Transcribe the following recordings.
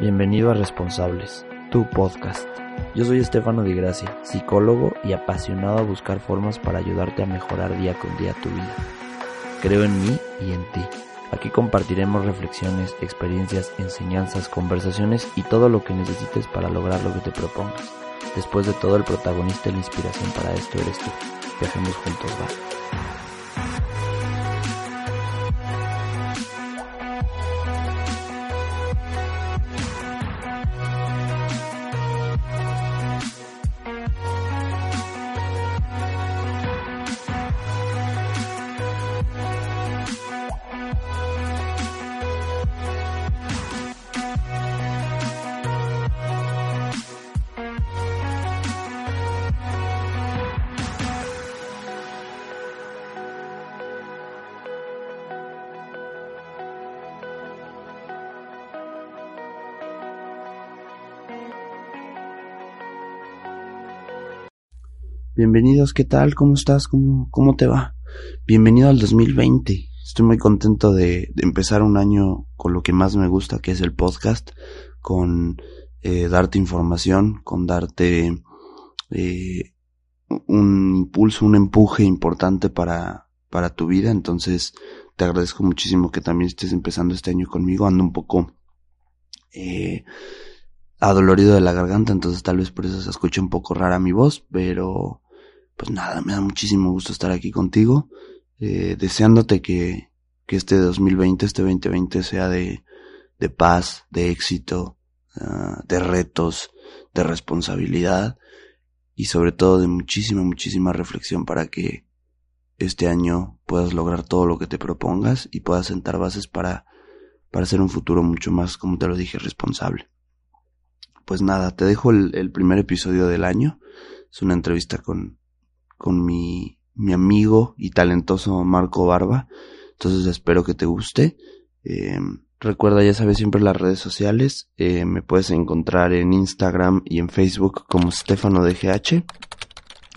Bienvenido a Responsables, tu podcast. Yo soy Estefano Di Gracia, psicólogo y apasionado a buscar formas para ayudarte a mejorar día con día tu vida. Creo en mí y en ti. Aquí compartiremos reflexiones, experiencias, enseñanzas, conversaciones y todo lo que necesites para lograr lo que te propongas. Después de todo, el protagonista y la inspiración para esto eres tú. Viajemos juntos, va. Bienvenidos, ¿qué tal? ¿Cómo estás? ¿Cómo, cómo te va? Bienvenido al 2020. Estoy muy contento de, empezar un año con lo que más me gusta, que es el podcast, con eh, darte información, con darte eh, un impulso, un empuje importante para, para tu vida. Entonces, te agradezco muchísimo que también estés empezando este año conmigo. Ando un poco eh, adolorido de la garganta, entonces tal vez por eso se escuche un poco rara mi voz, pero pues nada, me da muchísimo gusto estar aquí contigo, eh, deseándote que, que este 2020, este 2020 sea de, de paz, de éxito, uh, de retos, de responsabilidad y sobre todo de muchísima, muchísima reflexión para que este año puedas lograr todo lo que te propongas y puedas sentar bases para, para hacer un futuro mucho más, como te lo dije, responsable. Pues nada, te dejo el primer episodio del año. Es una entrevista con, con mi, mi amigo y talentoso Marco Barba. Entonces espero que te guste. Eh, recuerda, ya sabes, siempre las redes sociales. Eh, me puedes encontrar en Instagram y en Facebook como Stefano DGH.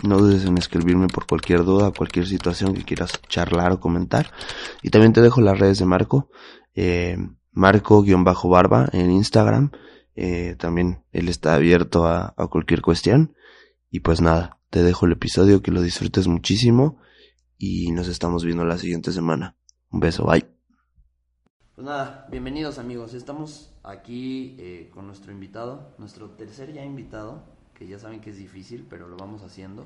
No dudes en escribirme por cualquier duda, cualquier situación que quieras charlar o comentar. Y también te dejo las redes de Marco. Eh, Marco-barba en Instagram. Eh, también él está abierto a cualquier cuestión. Y pues nada, te dejo el episodio, que lo disfrutes muchísimo y nos estamos viendo la siguiente semana. Un beso, bye. Pues nada, bienvenidos amigos. Estamos aquí eh, con nuestro invitado, nuestro tercer ya invitado, que ya saben que es difícil, pero lo vamos haciendo.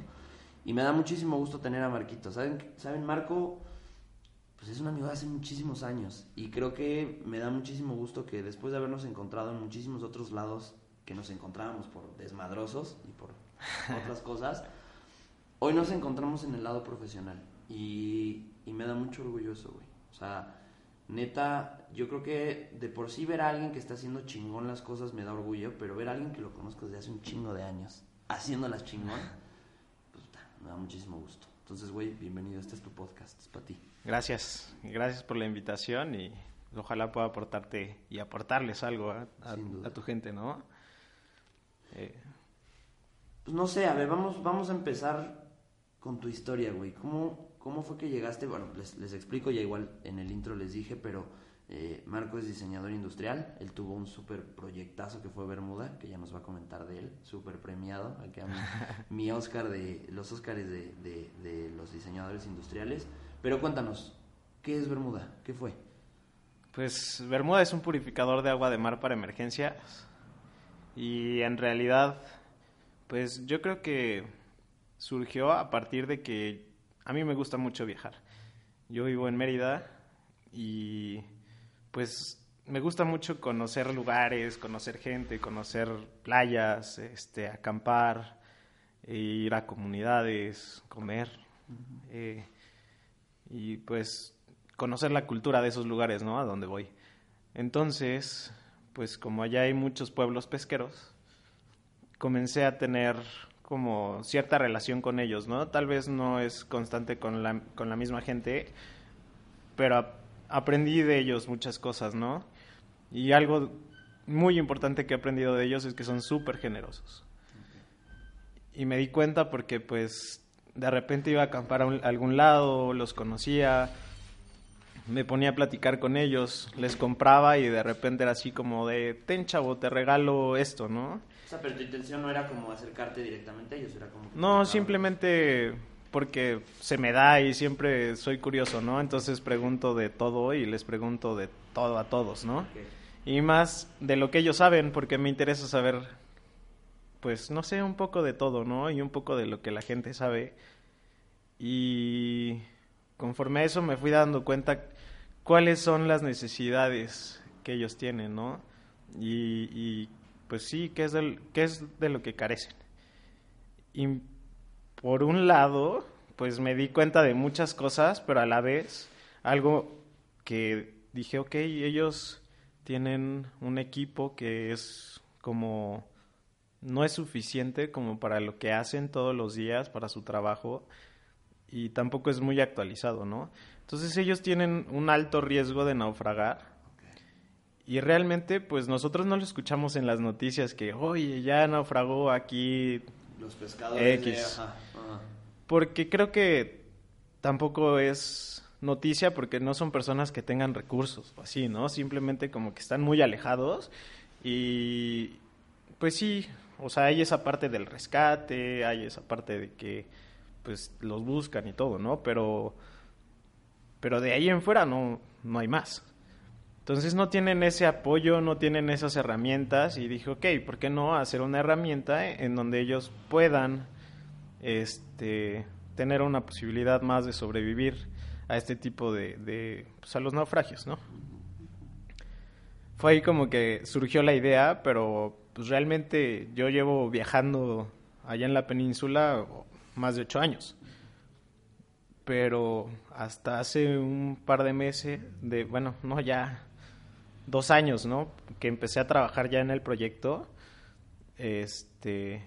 Y me da muchísimo gusto tener a Marquito. ¿Saben, ¿saben Marco? Pues es un amigo de hace muchísimos años. Y creo que me da muchísimo gusto que después de habernos encontrado en muchísimos otros lados que nos encontrábamos por desmadrosos y por otras cosas, hoy nos encontramos en el lado profesional y, me da mucho orgullo eso, güey. O sea, neta, yo creo que de por sí ver a alguien que está haciendo chingón las cosas me da orgullo, pero ver a alguien que lo conozco desde hace un chingo de años haciéndolas chingón, pues me da muchísimo gusto. Entonces, güey, bienvenido, este es tu podcast, es para ti. Gracias, gracias por la invitación y ojalá pueda aportarte y aportarles algo a, a tu gente, ¿no? Eh, pues no sé, a ver, vamos, vamos a empezar con tu historia, güey. ¿Cómo, ¿Cómo fue que llegaste? Bueno, les, les explico, ya igual en el intro les dije, pero eh, Marco es diseñador industrial. Él tuvo un súper proyectazo que fue Bermuda, que ya nos va a comentar de él, súper premiado. Aquí mi, mi Oscar de los Oscars de, de, de los diseñadores industriales. Pero cuéntanos, ¿qué es Bermuda? ¿Qué fue? Pues Bermuda es un purificador de agua de mar para emergencias. Y en realidad pues yo creo que surgió a partir de que a mí me gusta mucho viajar. Yo vivo en Mérida y pues me gusta mucho conocer lugares, conocer gente, conocer playas, este, acampar, ir a comunidades, comer eh, y pues conocer la cultura de esos lugares, ¿no? A donde voy. Entonces, pues como allá hay muchos pueblos pesqueros, comencé a tener como cierta relación con ellos, ¿no? Tal vez no es constante con la, con la misma gente, pero aprendí de ellos muchas cosas, ¿no? Y algo muy importante que he aprendido de ellos es que son súper generosos. Y me di cuenta porque pues de repente iba a acampar a, algún lado, los conocía me ponía a platicar con ellos, les compraba y de repente era así como de, ten chavo, te regalo esto, ¿no? O sea, pero tu intención no era como acercarte directamente a ellos, era como... No, simplemente porque se me da y siempre soy curioso, ¿no? Entonces pregunto de todo y les pregunto de todo a todos, ¿no? Y más de lo que ellos saben, porque me interesa saber, pues, no sé, un poco de todo, ¿no? Y un poco de lo que la gente sabe. Y conforme a eso me fui dando cuenta cuáles son las necesidades que ellos tienen, ¿no? Y, pues sí, qué es, del, es de lo que carecen. Y por un lado, pues me di cuenta de muchas cosas, pero a la vez algo que dije, ok, ellos tienen un equipo que es como no es suficiente como para lo que hacen todos los días para su trabajo y tampoco es muy actualizado, ¿no? Entonces ellos tienen un alto riesgo de naufragar y realmente pues nosotros no lo escuchamos en las noticias que, oye, ya naufragó aquí los pescadores X. Porque creo que tampoco es noticia porque no son personas que tengan recursos o así, ¿no? Simplemente como que están muy alejados y pues sí, o sea, hay esa parte del rescate, hay esa parte de que pues los buscan y todo, ¿no? Pero pero de ahí en fuera no no hay más. Entonces no tienen ese apoyo, no tienen esas herramientas y dije, ok, ¿por qué no hacer una herramienta en donde ellos puedan este, tener una posibilidad más de sobrevivir a este tipo de, pues a los naufragios, ¿no? Fue ahí como que surgió la idea, pero pues realmente yo llevo viajando allá en la península más de ocho años pero hasta hace un par de meses, de bueno, no ya dos años, ¿no? Que empecé a trabajar ya en el proyecto. Este.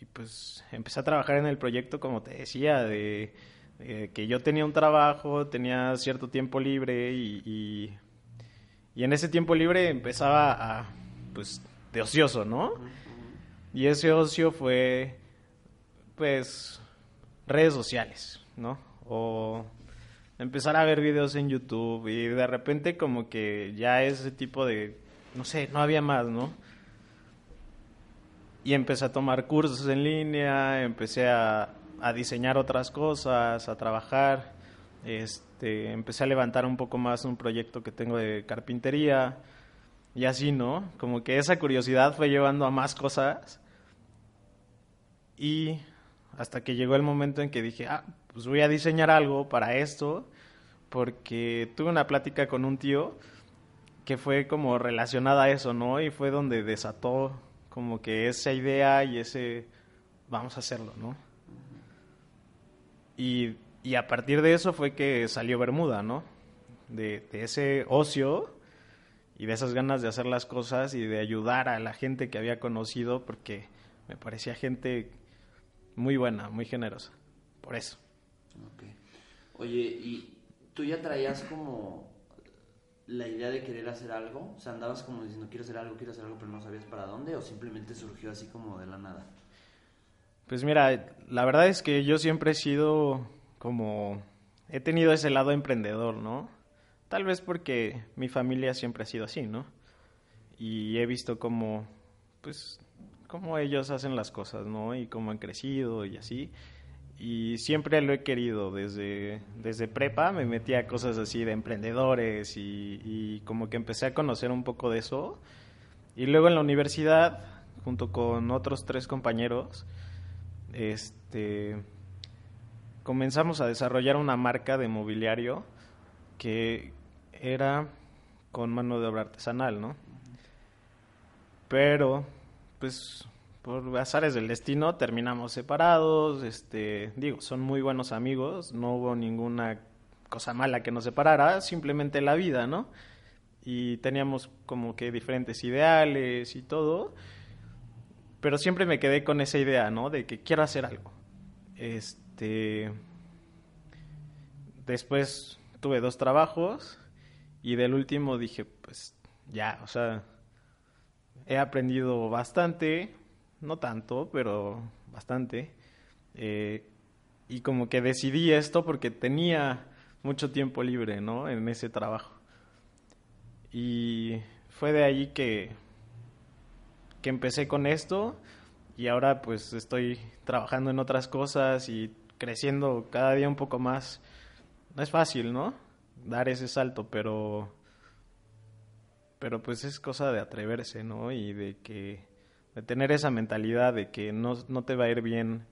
Y pues empecé a trabajar en el proyecto, como te decía, de, que yo tenía un trabajo, tenía cierto tiempo libre y, y, en ese tiempo libre empezaba a, pues, de ocioso, ¿no? Y ese ocio fue, pues, redes sociales, ¿no? O empezar a ver videos en YouTube y de repente como que ya ese tipo de, no sé, no había más, ¿no? Y empecé a tomar cursos en línea, empecé a, a diseñar otras cosas, a trabajar, este, empecé a levantar un poco más un proyecto que tengo de carpintería y así, ¿no? Como que esa curiosidad fue llevando a más cosas y hasta que llegó el momento en que dije, ah, pues voy a diseñar algo para esto, porque tuve una plática con un tío que fue como relacionada a eso, ¿no? Y fue donde desató como que esa idea y ese, vamos a hacerlo, ¿no? Y, y a partir de eso fue que salió Bermuda, ¿no? De, de ese ocio y de esas ganas de hacer las cosas y de ayudar a la gente que había conocido, porque me parecía gente muy buena, muy generosa. Por eso. Oye, ¿y tú ya traías como la idea de querer hacer algo? O sea, andabas como diciendo, quiero hacer algo, quiero hacer algo, pero no sabías para dónde, o simplemente surgió así como de la nada? Pues mira, la verdad es que yo siempre he sido como, he tenido ese lado emprendedor, ¿no? Tal vez porque mi familia siempre ha sido así, ¿no? Y he visto cómo, pues, cómo ellos hacen las cosas, ¿no? Y cómo han crecido y así y siempre lo he querido desde, desde prepa, me metí a cosas así de emprendedores y, como que empecé a conocer un poco de eso. Y luego en la universidad, junto con otros tres compañeros, este, comenzamos a desarrollar una marca de mobiliario que era con mano de obra artesanal, ¿no? Pero, pues por azares del destino terminamos separados, este, digo, son muy buenos amigos, no hubo ninguna cosa mala que nos separara, simplemente la vida, ¿no? Y teníamos como que diferentes ideales y todo, pero siempre me quedé con esa idea, ¿no? De que quiero hacer algo. Este después tuve dos trabajos y del último dije, pues ya, o sea, he aprendido bastante, no tanto, pero bastante. Eh, y como que decidí esto porque tenía mucho tiempo libre, ¿no? En ese trabajo. Y fue de ahí que, que empecé con esto y ahora pues estoy trabajando en otras cosas y creciendo cada día un poco más. No es fácil, ¿no? Dar ese salto, pero pero pues es cosa de atreverse, ¿no? Y de que de tener esa mentalidad de que no, no te va a ir bien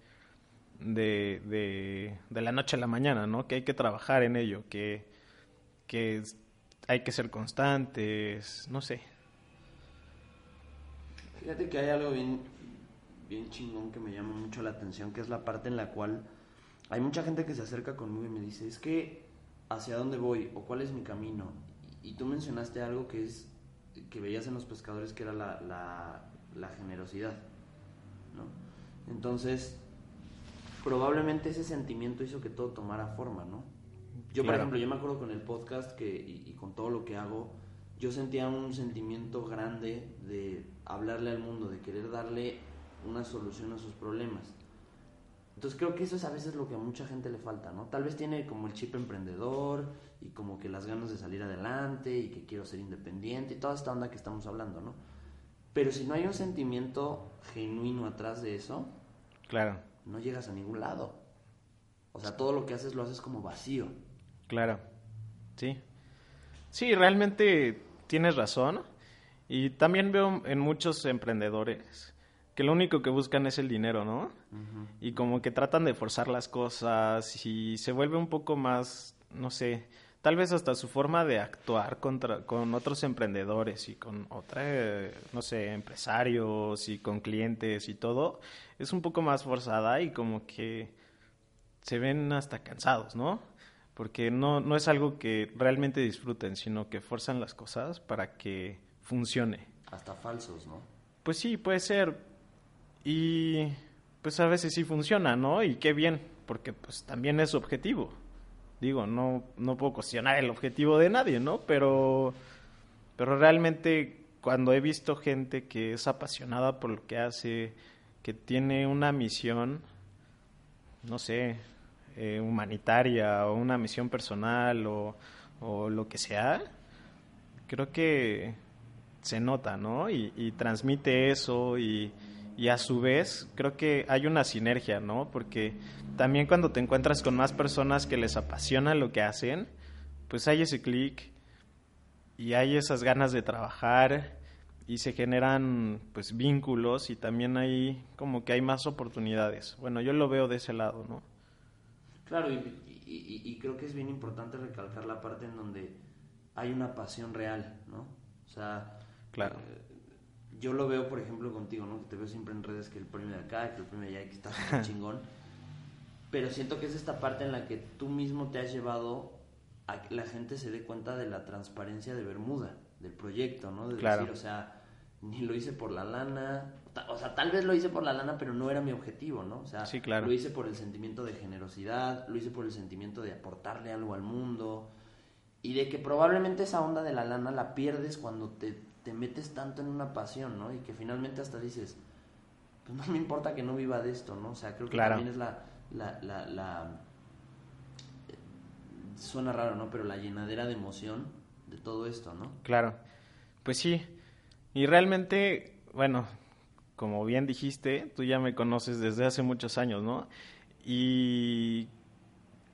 de, de, de, la noche a la mañana, ¿no? Que hay que trabajar en ello, que, que hay que ser constantes, no sé. Fíjate que hay algo bien, bien chingón que me llama mucho la atención, que es la parte en la cual hay mucha gente que se acerca conmigo y me dice, es que hacia dónde voy o cuál es mi camino. Y tú mencionaste algo que es que veías en los pescadores que era la, la, la generosidad, ¿no? Entonces, probablemente ese sentimiento hizo que todo tomara forma, ¿no? Yo, por ejemplo, yo me acuerdo con el podcast que, y, con todo lo que hago, yo sentía un sentimiento grande de hablarle al mundo, de querer darle una solución a sus problemas. Entonces creo que eso es a veces lo que a mucha gente le falta, ¿no? Tal vez tiene como el chip emprendedor y como que las ganas de salir adelante y que quiero ser independiente y toda esta onda que estamos hablando, ¿no? Pero si no hay un sentimiento genuino atrás de eso, claro no llegas a ningún lado. O sea, todo lo que haces lo haces como vacío. Claro, sí. Sí, realmente tienes razón. Y también veo en muchos emprendedores que lo único que buscan es el dinero, ¿no? Y como que tratan de forzar las cosas y se vuelve un poco más, no sé, tal vez hasta su forma de actuar contra, con otros emprendedores y con otra, no sé, empresarios y con clientes y todo, es un poco más forzada y como que se ven hasta cansados, ¿no? Porque no, no es algo que realmente disfruten, sino que forzan las cosas para que funcione. Hasta falsos, ¿no? Pues sí, puede ser. Y pues a veces sí funciona, ¿no? Y qué bien, porque pues también es su objetivo. Digo, no, no puedo cuestionar el objetivo de nadie, ¿no? Pero, pero realmente cuando he visto gente que es apasionada por lo que hace, que tiene una misión, no sé, eh, humanitaria o una misión personal o, o, lo que sea, creo que se nota, ¿no? Y, y transmite eso y, y a su vez creo que hay una sinergia, ¿no? Porque también cuando te encuentras con más personas que les apasiona lo que hacen, pues hay ese clic y hay esas ganas de trabajar y se generan pues vínculos y también hay como que hay más oportunidades. Bueno, yo lo veo de ese lado, ¿no? Claro, y, creo que es bien importante recalcar la parte en donde hay una pasión real, ¿no? O sea, claro. Eh, yo lo veo, por ejemplo, contigo, ¿no? Que te veo siempre en redes que el premio de acá, que el premio de allá, que estás chingón pero siento que es esta parte en la que tú mismo te has llevado a que la gente se dé cuenta de la transparencia de Bermuda, del proyecto, ¿no? De decir, o sea, ni lo hice por la lana, o sea, tal vez lo hice por la lana, pero no era mi objetivo, ¿no? O sea, sí, claro. lo hice por el sentimiento de generosidad, lo hice por el sentimiento de aportarle algo al mundo y de que probablemente esa onda de la lana la pierdes cuando te, te metes tanto en una pasión, ¿no? Y que finalmente hasta dices, pues no me importa que no viva de esto, ¿no? O sea, creo que también es la la, la, la, suena raro, ¿no? Pero la llenadera de emoción de todo esto, ¿no? Claro, pues sí. Y realmente, bueno, como bien dijiste, tú ya me conoces desde hace muchos años, ¿no? Y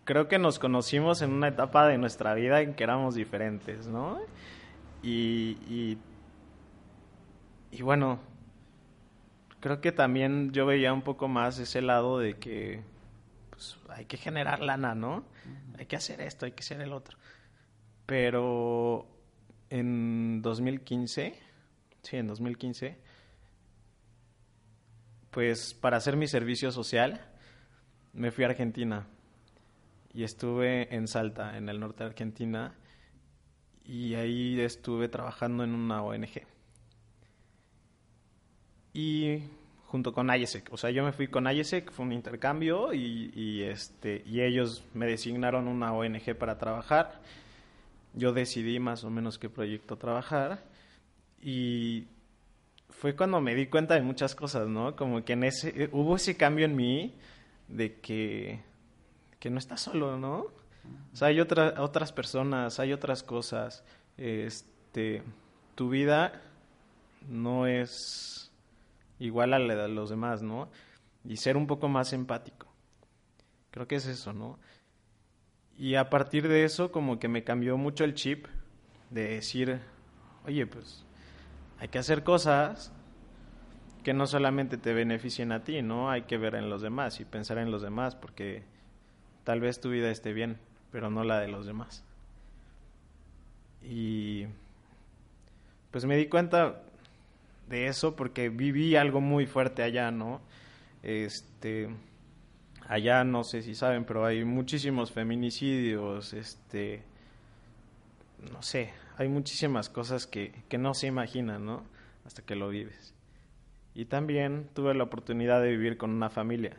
creo que nos conocimos en una etapa de nuestra vida en que éramos diferentes, ¿no? Y, y, y bueno, creo que también yo veía un poco más ese lado de que pues hay que generar lana, ¿no? Hay que hacer esto, hay que hacer el otro. Pero en 2015, sí, en 2015, pues para hacer mi servicio social, me fui a Argentina y estuve en Salta, en el norte de Argentina, y ahí estuve trabajando en una ONG. Y junto con IESEC. O sea, yo me fui con IESEC, fue un intercambio y, este, y ellos me designaron una ONG para trabajar. Yo decidí más o menos qué proyecto trabajar y fue cuando me di cuenta de muchas cosas, ¿no? Como que en ese, hubo ese cambio en mí de que, que no estás solo, ¿no? O sea, hay otra, otras personas, hay otras cosas. Este, tu vida no es igual a la de los demás, ¿no? Y ser un poco más empático. Creo que es eso, ¿no? Y a partir de eso como que me cambió mucho el chip de decir, oye, pues hay que hacer cosas que no solamente te beneficien a ti, ¿no? Hay que ver en los demás y pensar en los demás porque tal vez tu vida esté bien, pero no la de los demás. Y pues me di cuenta de eso porque viví algo muy fuerte allá, ¿no? Este allá no sé si saben, pero hay muchísimos feminicidios, este no sé, hay muchísimas cosas que, que no se imaginan, ¿no? Hasta que lo vives. Y también tuve la oportunidad de vivir con una familia.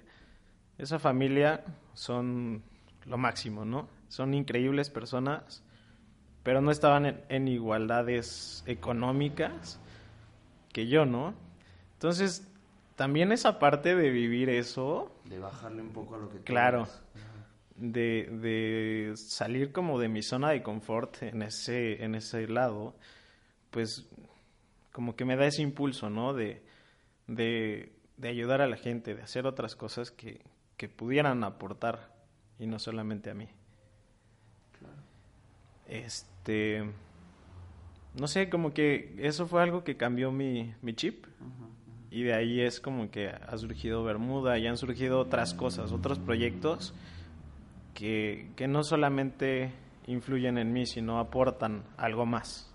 Esa familia son lo máximo, ¿no? Son increíbles personas, pero no estaban en, igualdades económicas que yo, ¿no? Entonces, también esa parte de vivir eso... De bajarle un poco a lo que... Claro. De, de, salir como de mi zona de confort en ese, en ese lado, pues como que me da ese impulso, ¿no? De, de, de ayudar a la gente, de hacer otras cosas que, que pudieran aportar y no solamente a mí. Este, no sé, como que eso fue algo que cambió mi, mi chip. Y de ahí es como que ha surgido Bermuda y han surgido otras cosas, otros proyectos que, que no solamente influyen en mí, sino aportan algo más.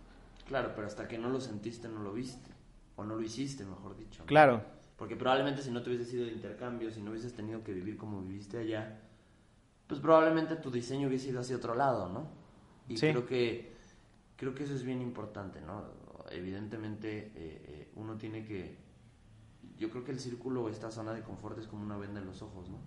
Claro, pero hasta que no lo sentiste, no lo viste. O no lo hiciste, mejor dicho. Claro. Porque probablemente si no te hubieses ido de intercambio, si no hubieses tenido que vivir como viviste allá, pues probablemente tu diseño hubiese ido hacia otro lado, ¿no? Y creo que creo que eso es bien importante, ¿no? Evidentemente eh, eh, uno tiene que yo creo que el círculo, esta zona de confort es como una venda en los ojos, ¿no?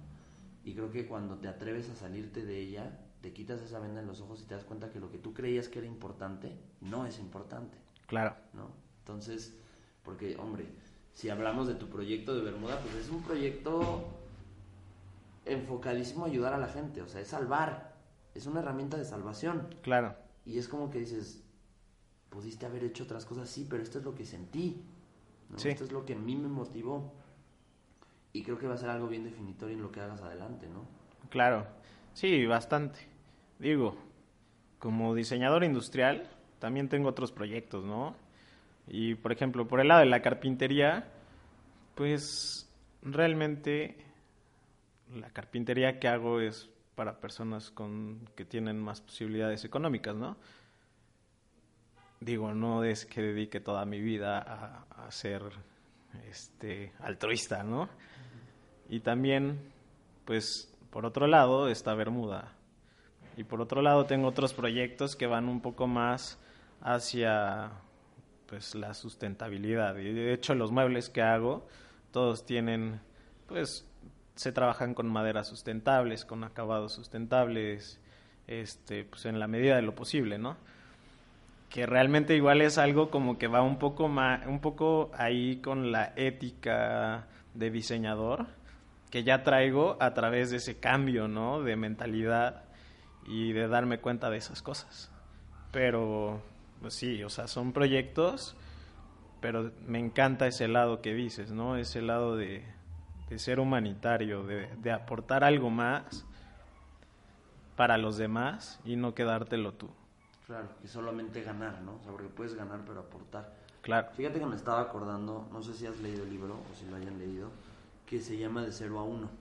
Y creo que cuando te atreves a salirte de ella, te quitas esa venda en los ojos y te das cuenta que lo que tú creías que era importante no es importante. Claro. ¿No? Entonces, porque, hombre, si hablamos de tu proyecto de Bermuda, pues es un proyecto enfocadísimo a ayudar a la gente, o sea, es salvar, es una herramienta de salvación. Claro. Y es como que dices, pudiste haber hecho otras cosas, sí, pero esto es lo que sentí, esto es lo que a mí me motivó. Y creo que va a ser algo bien definitorio en lo que hagas adelante, ¿no? Claro, sí, bastante. Digo, como diseñador industrial, también tengo otros proyectos, ¿no? Y por ejemplo, por el lado de la carpintería, pues realmente la carpintería que hago es para personas con que tienen más posibilidades económicas, ¿no? Digo, no es que dedique toda mi vida a, ser este altruista, ¿no? Y también, pues, por otro lado está Bermuda. Y por otro lado tengo otros proyectos que van un poco más hacia pues la sustentabilidad. Y de hecho los muebles que hago, todos tienen, pues se trabajan con maderas sustentables, con acabados sustentables, este, pues en la medida de lo posible, ¿no? Que realmente igual es algo como que va un poco más, un poco ahí con la ética de diseñador que ya traigo a través de ese cambio, ¿no? De mentalidad y de darme cuenta de esas cosas. Pero pues sí, o sea, son proyectos, pero me encanta ese lado que dices, ¿no? Ese lado de, ser humanitario, de, aportar algo más para los demás y no quedártelo tú. Claro, y solamente ganar, ¿no? O sea, porque puedes ganar pero aportar. Claro. Fíjate que me estaba acordando, no sé si has leído el libro o si lo hayan leído, que se llama De cero a uno,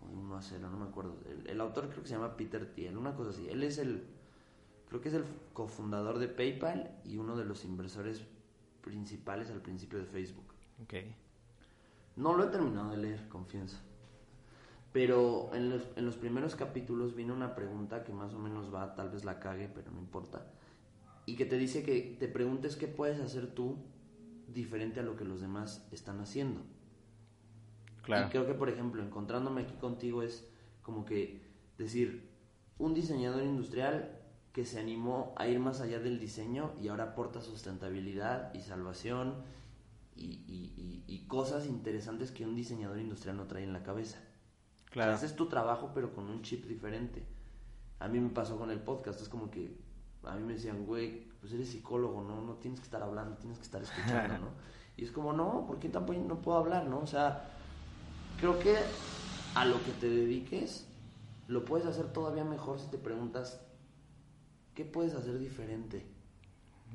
o de uno a cero, no me acuerdo. El, el autor creo que se llama Peter Thiel, una cosa así. Él es el, creo que es el cofundador de PayPal y uno de los inversores principales al principio de Facebook. Okay. No lo he terminado de leer, confianza. Pero en los, en los primeros capítulos viene una pregunta que más o menos va, tal vez la cague, pero no importa. Y que te dice que te preguntes qué puedes hacer tú diferente a lo que los demás están haciendo. Claro. Y creo que, por ejemplo, encontrándome aquí contigo es como que decir, un diseñador industrial que se animó a ir más allá del diseño y ahora aporta sustentabilidad y salvación y, cosas interesantes que un diseñador industrial no trae en la cabeza. Claro. haces tu trabajo pero con un chip diferente. a mí me pasó con el podcast, es como que a mí me decían, güey, pues eres psicólogo, ¿no? No tienes que estar hablando, tienes que estar escuchando, ¿no? Y es como, no, ¿por qué tampoco no puedo hablar, no? O sea, creo que a lo que te dediques lo puedes hacer todavía mejor si te preguntas, ¿qué puedes hacer diferente?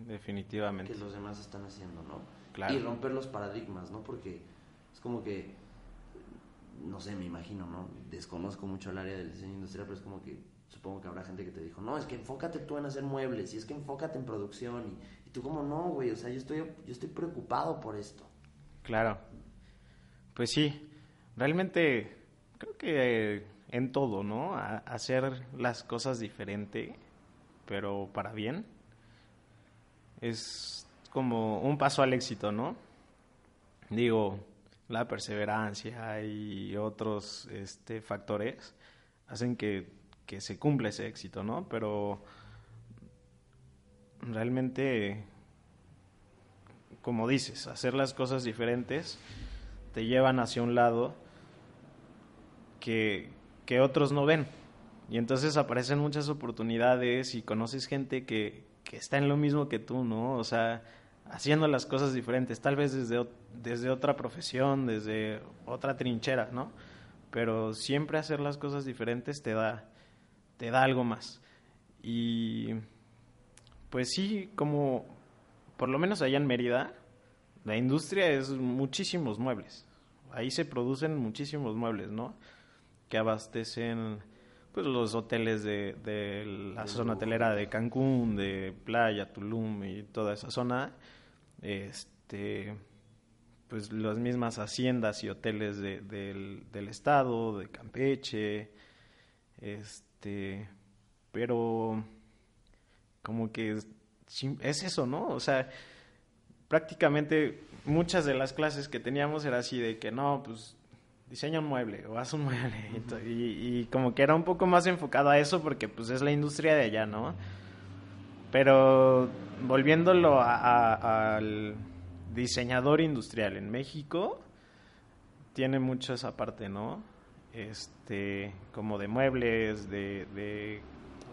Definitivamente. Que los demás están haciendo, ¿no? Claro. Y romper los paradigmas, ¿no? Porque es como que, no sé, me imagino, ¿no? Desconozco mucho el área del diseño industrial, pero es como que supongo que habrá gente que te dijo, no, es que enfócate tú en hacer muebles, y es que enfócate en producción, y, tú como, no, güey, o sea, yo estoy, yo estoy preocupado por esto. Claro. Pues sí, realmente creo que en todo, ¿no? hacer las cosas diferente, pero para bien, es como un paso al éxito, ¿no? Digo, la perseverancia y otros este, factores hacen que que se cumpla ese éxito, ¿no? Pero realmente, como dices, hacer las cosas diferentes te llevan hacia un lado que, que otros no ven. Y entonces aparecen muchas oportunidades y conoces gente que, que está en lo mismo que tú, ¿no? O sea, haciendo las cosas diferentes, tal vez desde, desde otra profesión, desde otra trinchera, ¿no? Pero siempre hacer las cosas diferentes te da, te da algo más. Y pues sí, como por lo menos allá en Mérida, la industria es muchísimos muebles. Ahí se producen muchísimos muebles, ¿no? Que abastecen pues los hoteles de, de la zona hotelera de Cancún, de Playa, Tulum y toda esa zona. Este pues las mismas haciendas y hoteles de, del, del estado, de Campeche, este pero como que es, eso, ¿no? O sea, prácticamente muchas de las clases que teníamos era así de que no, pues diseña un mueble o haz un mueble y, como que era un poco más enfocado a eso porque pues es la industria de allá, ¿no? Pero volviéndolo al diseñador industrial en México, tiene mucho esa parte, ¿no? este, como de muebles, de,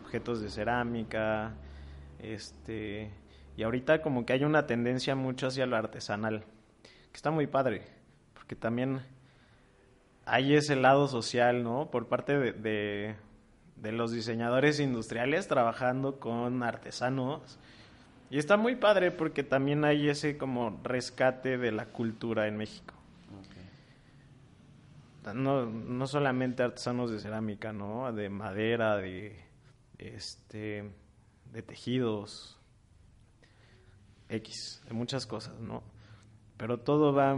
objetos de cerámica, este, y ahorita como que hay una tendencia mucho hacia lo artesanal, que está muy padre, porque también hay ese lado social, ¿no? Por parte de, de los diseñadores industriales trabajando con artesanos. Y está muy padre porque también hay ese como rescate de la cultura en México no, no solamente artesanos de cerámica, ¿no? De madera, de este de tejidos X, de muchas cosas, ¿no? Pero todo va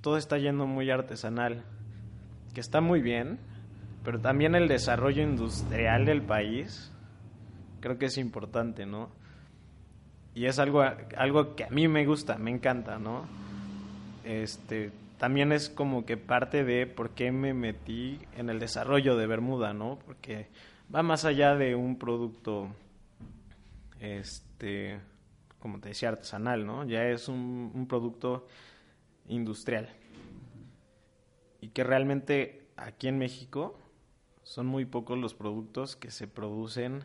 todo está yendo muy artesanal, que está muy bien, pero también el desarrollo industrial del país creo que es importante, ¿no? Y es algo algo que a mí me gusta, me encanta, ¿no? Este también es como que parte de por qué me metí en el desarrollo de Bermuda, ¿no? Porque va más allá de un producto, este, como te decía, artesanal, ¿no? Ya es un, un producto industrial. Y que realmente aquí en México son muy pocos los productos que se producen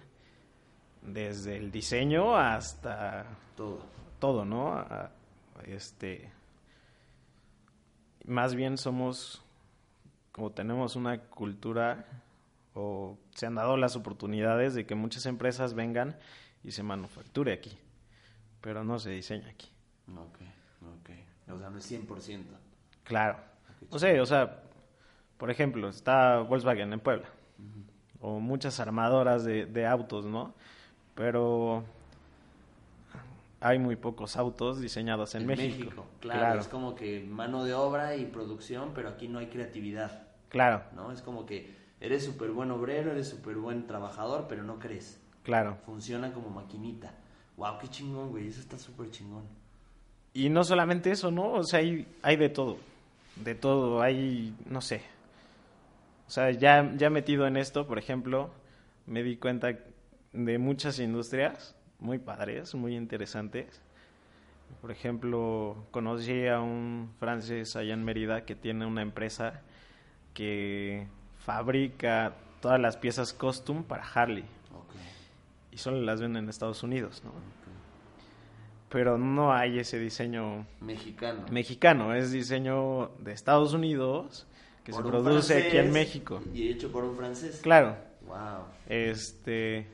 desde el diseño hasta todo, todo ¿no? este, más bien somos, como tenemos una cultura, o se han dado las oportunidades de que muchas empresas vengan y se manufacture aquí, pero no se diseña aquí. Ok, ok. O sea, no es 100%. Claro. O sea, o sea, por ejemplo, está Volkswagen en Puebla, o muchas armadoras de, de autos, ¿no? Pero hay muy pocos autos diseñados en, México. Claro, es como que mano de obra y producción, pero aquí no hay creatividad. Claro. ¿No? Es como que eres súper buen obrero, eres súper buen trabajador, pero no crees. Claro. Funciona como maquinita. Wow, qué chingón, güey, eso está súper chingón. Y no solamente eso, ¿no? O sea, hay, hay de todo. De todo, hay, no sé. O sea, ya, ya metido en esto, por ejemplo, me di cuenta de muchas industrias muy padres, muy interesantes. Por ejemplo, conocí a un francés allá en Mérida que tiene una empresa que fabrica todas las piezas costume para Harley. y solo las venden en Estados Unidos, ¿no? Pero no hay ese diseño mexicano. Mexicano, es diseño de Estados Unidos que se produce aquí en México. Y hecho por un francés. Claro. Wow. Este,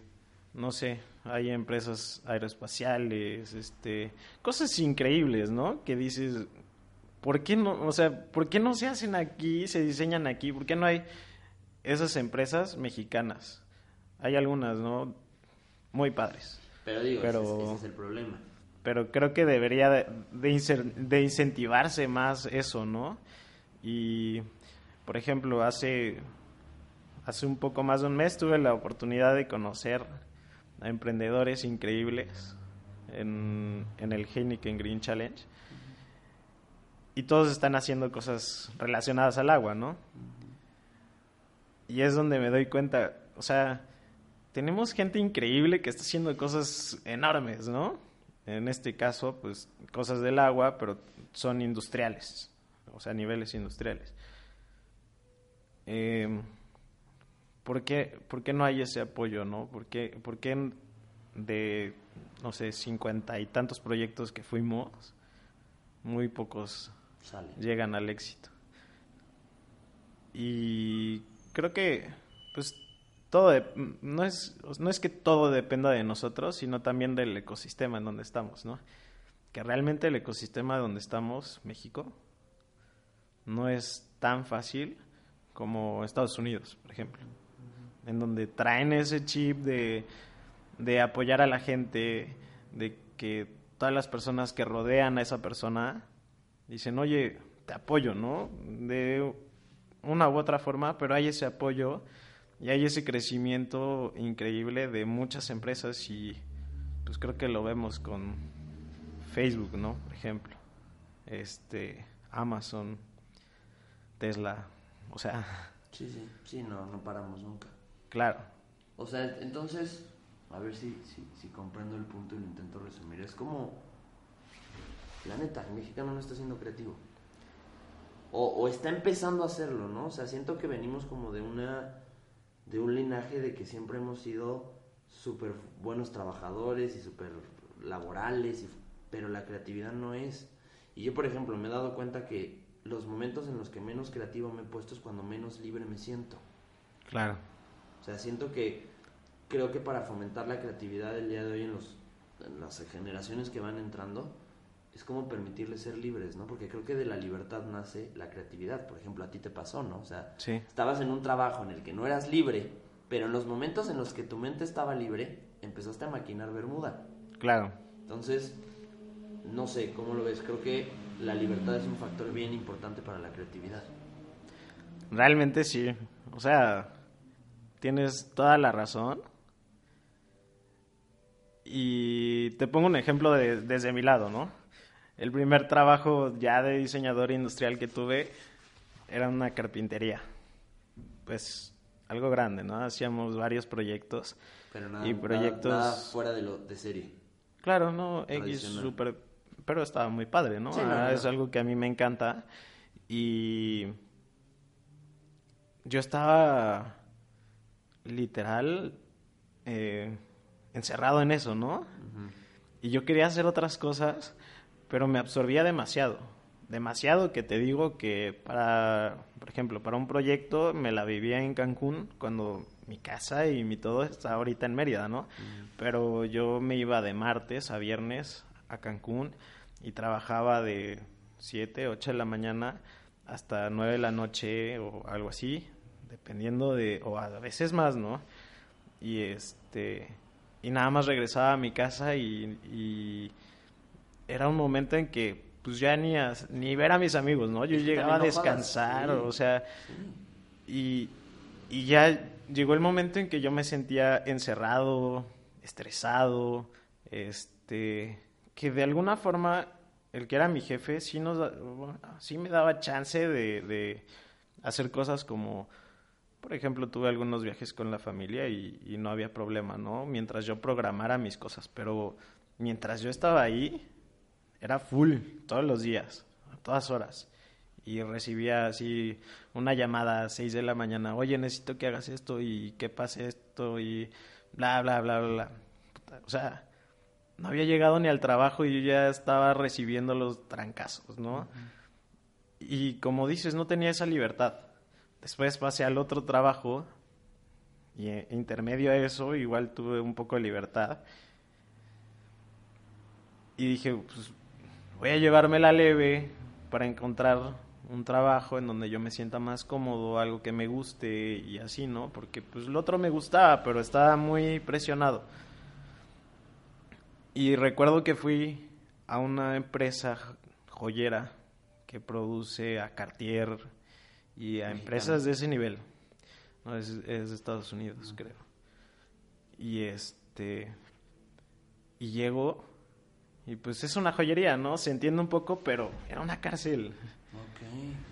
no sé, hay empresas aeroespaciales, este, cosas increíbles, ¿no? Que dices, ¿por qué no, o sea, por qué no se hacen aquí, se diseñan aquí? ¿Por qué no hay esas empresas mexicanas? Hay algunas, ¿no? Muy padres. Pero digo, ese, es el problema. Pero creo que debería de, de, incentivarse más eso, ¿no? Y, por ejemplo, hace, hace un poco más de un mes tuve la oportunidad de conocer a emprendedores increíbles en, en el Heineken Green Challenge y todos están haciendo cosas relacionadas al agua, ¿no? Y es donde me doy cuenta, o sea, tenemos gente increíble que está haciendo cosas enormes, ¿no? En este caso, pues cosas del agua, pero son industriales, o sea, niveles industriales. Eh, ¿por, qué, ¿Por qué no hay ese apoyo, no? ¿Por qué, por qué de, no sé, cincuenta y tantos proyectos que fuimos, muy pocos llegan al éxito. Y creo que, pues, todo no es no es que todo dependa de nosotros, sino también del ecosistema en donde estamos, ¿no? Que realmente el ecosistema donde estamos, México, no es tan fácil como Estados Unidos, por ejemplo, en donde traen ese chip de, de apoyar a la gente, de que todas las personas que rodean a esa persona dicen, oye, te apoyo, ¿no? De una u otra forma, pero hay ese apoyo y hay ese crecimiento increíble de muchas empresas y pues creo que lo vemos con Facebook, ¿no? Por ejemplo, este, Amazon, Tesla, o sea... Sí, sí, sí, no, no paramos nunca. Claro. O sea, entonces, a ver si, si, si comprendo el punto y lo intento resumir. Es como la neta, el mexicano no está siendo creativo. O, está empezando a hacerlo, ¿no? O sea, siento que venimos como de una de un linaje de que siempre hemos sido súper buenos trabajadores y súper laborales, pero la creatividad no es. Y yo, por ejemplo, me he dado cuenta que los momentos en los que menos creativo me he puesto es cuando menos libre me siento. Claro. O sea, siento que creo que para fomentar la creatividad del día de hoy en, los, en las generaciones que van entrando, es como permitirles ser libres, ¿no? Porque creo que de la libertad nace la creatividad. Por ejemplo, a ti te pasó, ¿no? O sea, estabas en un trabajo en el que no eras libre, pero en los momentos en los que tu mente estaba libre, empezaste a maquinar Bermuda. Claro. Entonces, no sé, ¿cómo lo ves? Creo que la libertad es un factor bien importante para la creatividad. Realmente sí. O sea, tienes toda la razón. Y te pongo un ejemplo de, desde mi lado, ¿no? el primer trabajo ya de diseñador industrial que tuve era una carpintería. Pues algo grande, ¿no? Hacíamos varios proyectos. Pero nada, y proyectos... fuera de, lo, de serie. Claro, no, X súper... Pero estaba muy padre, ¿no? Ah, es algo que a mí me encanta. Y yo estaba literal eh, encerrado en eso, ¿no? Y yo quería hacer otras cosas pero me absorbía demasiado. Demasiado que te digo que para, por ejemplo, para un proyecto me la vivía en Cancún cuando mi casa y mi todo está ahorita en Mérida, ¿no? Pero yo me iba de martes a viernes a Cancún y trabajaba de 7, 8 de la mañana hasta 9 de la noche o algo así, dependiendo de, o a veces más, ¿no? Y este, y nada más regresaba a mi casa y era un momento en que pues ya ni, ni ver a mis amigos, ¿no? Yo llegaba a descansar, o sea, y, y ya llegó el momento en que yo me sentía encerrado, estresado, este, que de alguna forma el que era mi jefe sí nos sí me daba chance de, de hacer cosas como por ejemplo tuve algunos viajes con la familia y, no había problema no mientras yo programara mis cosas pero mientras yo estaba ahí era full todos los días, a todas horas. Y recibía así una llamada a 6 de la mañana, oye, necesito que hagas esto y que pase esto y bla, bla, bla, bla. o sea, no había llegado ni al trabajo y yo ya estaba recibiendo los trancazos, ¿no? Y como dices, no tenía esa libertad. Después pasé al otro trabajo y eh, intermedio a eso igual tuve un poco de libertad. Y dije, pues voy a llevarme la leve para encontrar un trabajo en donde yo me sienta más cómodo, algo que me guste y así, ¿no? Porque pues lo otro me gustaba, pero estaba muy presionado. Y recuerdo que fui a una empresa joyera que produce a Cartier y a empresas de ese nivel. No, es, es de Estados Unidos, creo. Y este. Y llego. Y pues es una joyería, ¿no? Se entiende un poco, pero era una cárcel.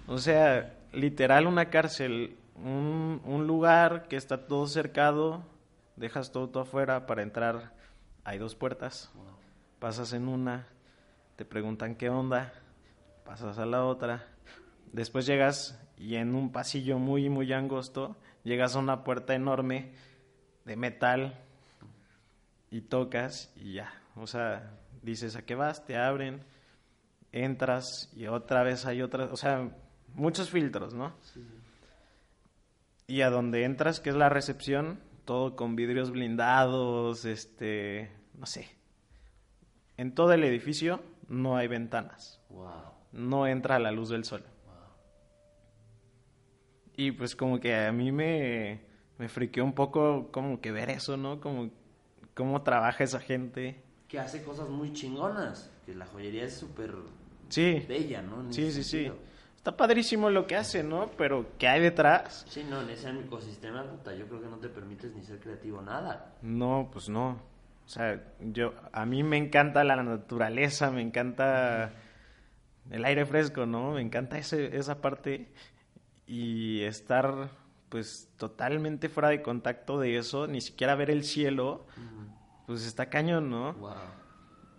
O sea, literal una cárcel. Un, un lugar que está todo cercado. Dejas todo, todo afuera para entrar hay dos puertas, pasas en una, te preguntan qué onda, pasas a la otra, después llegas y en un pasillo muy, muy angosto, llegas a una puerta enorme de metal y tocas y ya, o sea, dices a qué vas, te abren, entras y otra vez hay otra, o sea, muchos filtros, ¿no? Y a donde entras, que es la recepción, todo con vidrios blindados, este, no sé. En todo el edificio no hay ventanas. No entra la luz del sol. Y pues como que a mí me, me friqueó un poco como que ver eso, ¿no? Como cómo trabaja esa gente. Que hace cosas muy chingonas, que la joyería es súper sí. bella, ¿no? sí, sí, sí está padrísimo lo que hace, ¿no? Pero ¿qué hay detrás? Sí, no, en ese ecosistema, puta, yo creo que no te permites ni ser creativo nada. No, pues no. O sea, yo, a mí me encanta la naturaleza, me encanta el aire fresco, ¿no? Me encanta ese, esa parte y estar, pues, totalmente fuera de contacto de eso, ni siquiera ver el cielo, pues está cañón, ¿no? Wow.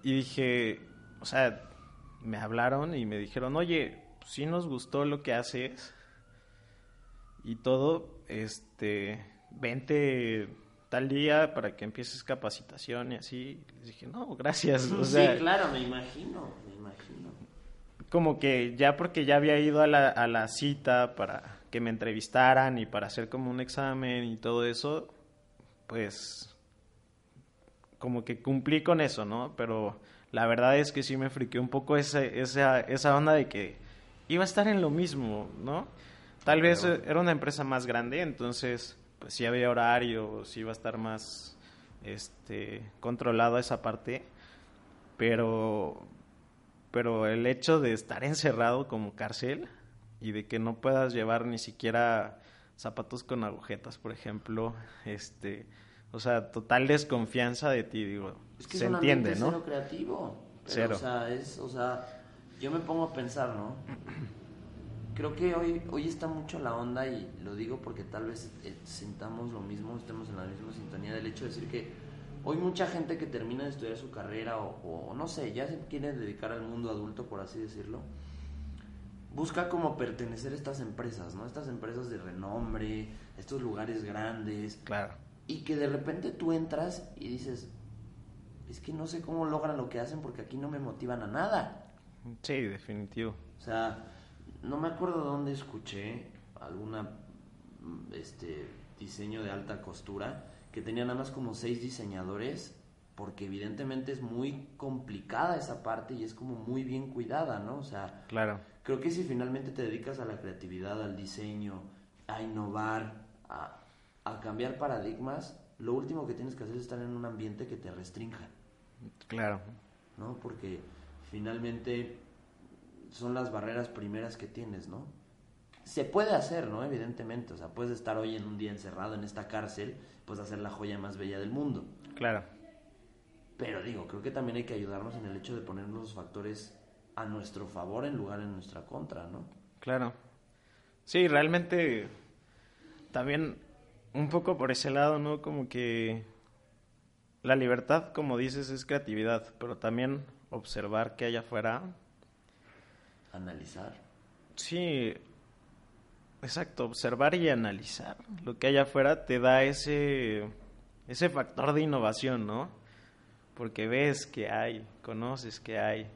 Y dije, o sea, me hablaron y me dijeron, oye, sí nos gustó lo que haces y todo, este, vente tal día para que empieces capacitación y así. Les dije, no, gracias. sí, claro, me imagino, me imagino. Como que ya porque ya había ido a la, a la cita para que me entrevistaran y para hacer como un examen y todo eso, pues como que cumplí con eso, ¿no? Pero la verdad es que sí me friqué un poco esa, esa, esa onda de que iba a estar en lo mismo, ¿no? Tal vez era una empresa más grande, entonces pues sí había horario, sí iba a estar más este controlado esa parte, pero pero el hecho de estar encerrado como cárcel y de que no puedas llevar ni siquiera zapatos con agujetas, por ejemplo, este, o sea, total desconfianza de ti, digo, es que se es entiende, ¿no? Cero creativo. cero. O sea, es, o sea, yo me pongo a pensar, ¿no? Creo que hoy, hoy está mucho la onda y lo digo porque tal vez eh, sintamos lo mismo, estemos en la misma sintonía del hecho de decir que hoy mucha gente que termina de estudiar su carrera o, no sé, ya se quiere dedicar al mundo adulto, por así decirlo, busca como pertenecer a estas empresas, ¿no? Estas empresas de renombre, estos lugares grandes. Claro. Y que de repente tú entras y dices, es que no sé cómo logran lo que hacen porque aquí no me motivan a nada. Sí, definitivo. O sea, no me acuerdo dónde escuché alguna este diseño de alta costura que tenía nada más como seis diseñadores porque evidentemente es muy complicada esa parte y es como muy bien cuidada, ¿no? O sea, claro. creo que si finalmente te dedicas a la creatividad, al diseño, a innovar, a, a cambiar paradigmas, lo último que tienes que hacer es estar en un ambiente que te restrinja. Claro. ¿No? Porque finalmente son las barreras primeras que tienes, ¿no? Se puede hacer, ¿no? Evidentemente, o sea, puedes estar hoy en un día encerrado en esta cárcel, puedes hacer la joya más bella del mundo. Claro. Pero digo, creo que también hay que ayudarnos en el hecho de poner los factores a nuestro favor en lugar de nuestra contra, ¿no? Claro. Sí, realmente también un poco por ese lado, ¿no? Como que la libertad, como dices, es creatividad, pero también observar qué hay afuera. Analizar. Sí, exacto, observar y analizar lo que hay afuera te da ese, ese factor de innovación, ¿no? porque ves que hay, conoces que hay.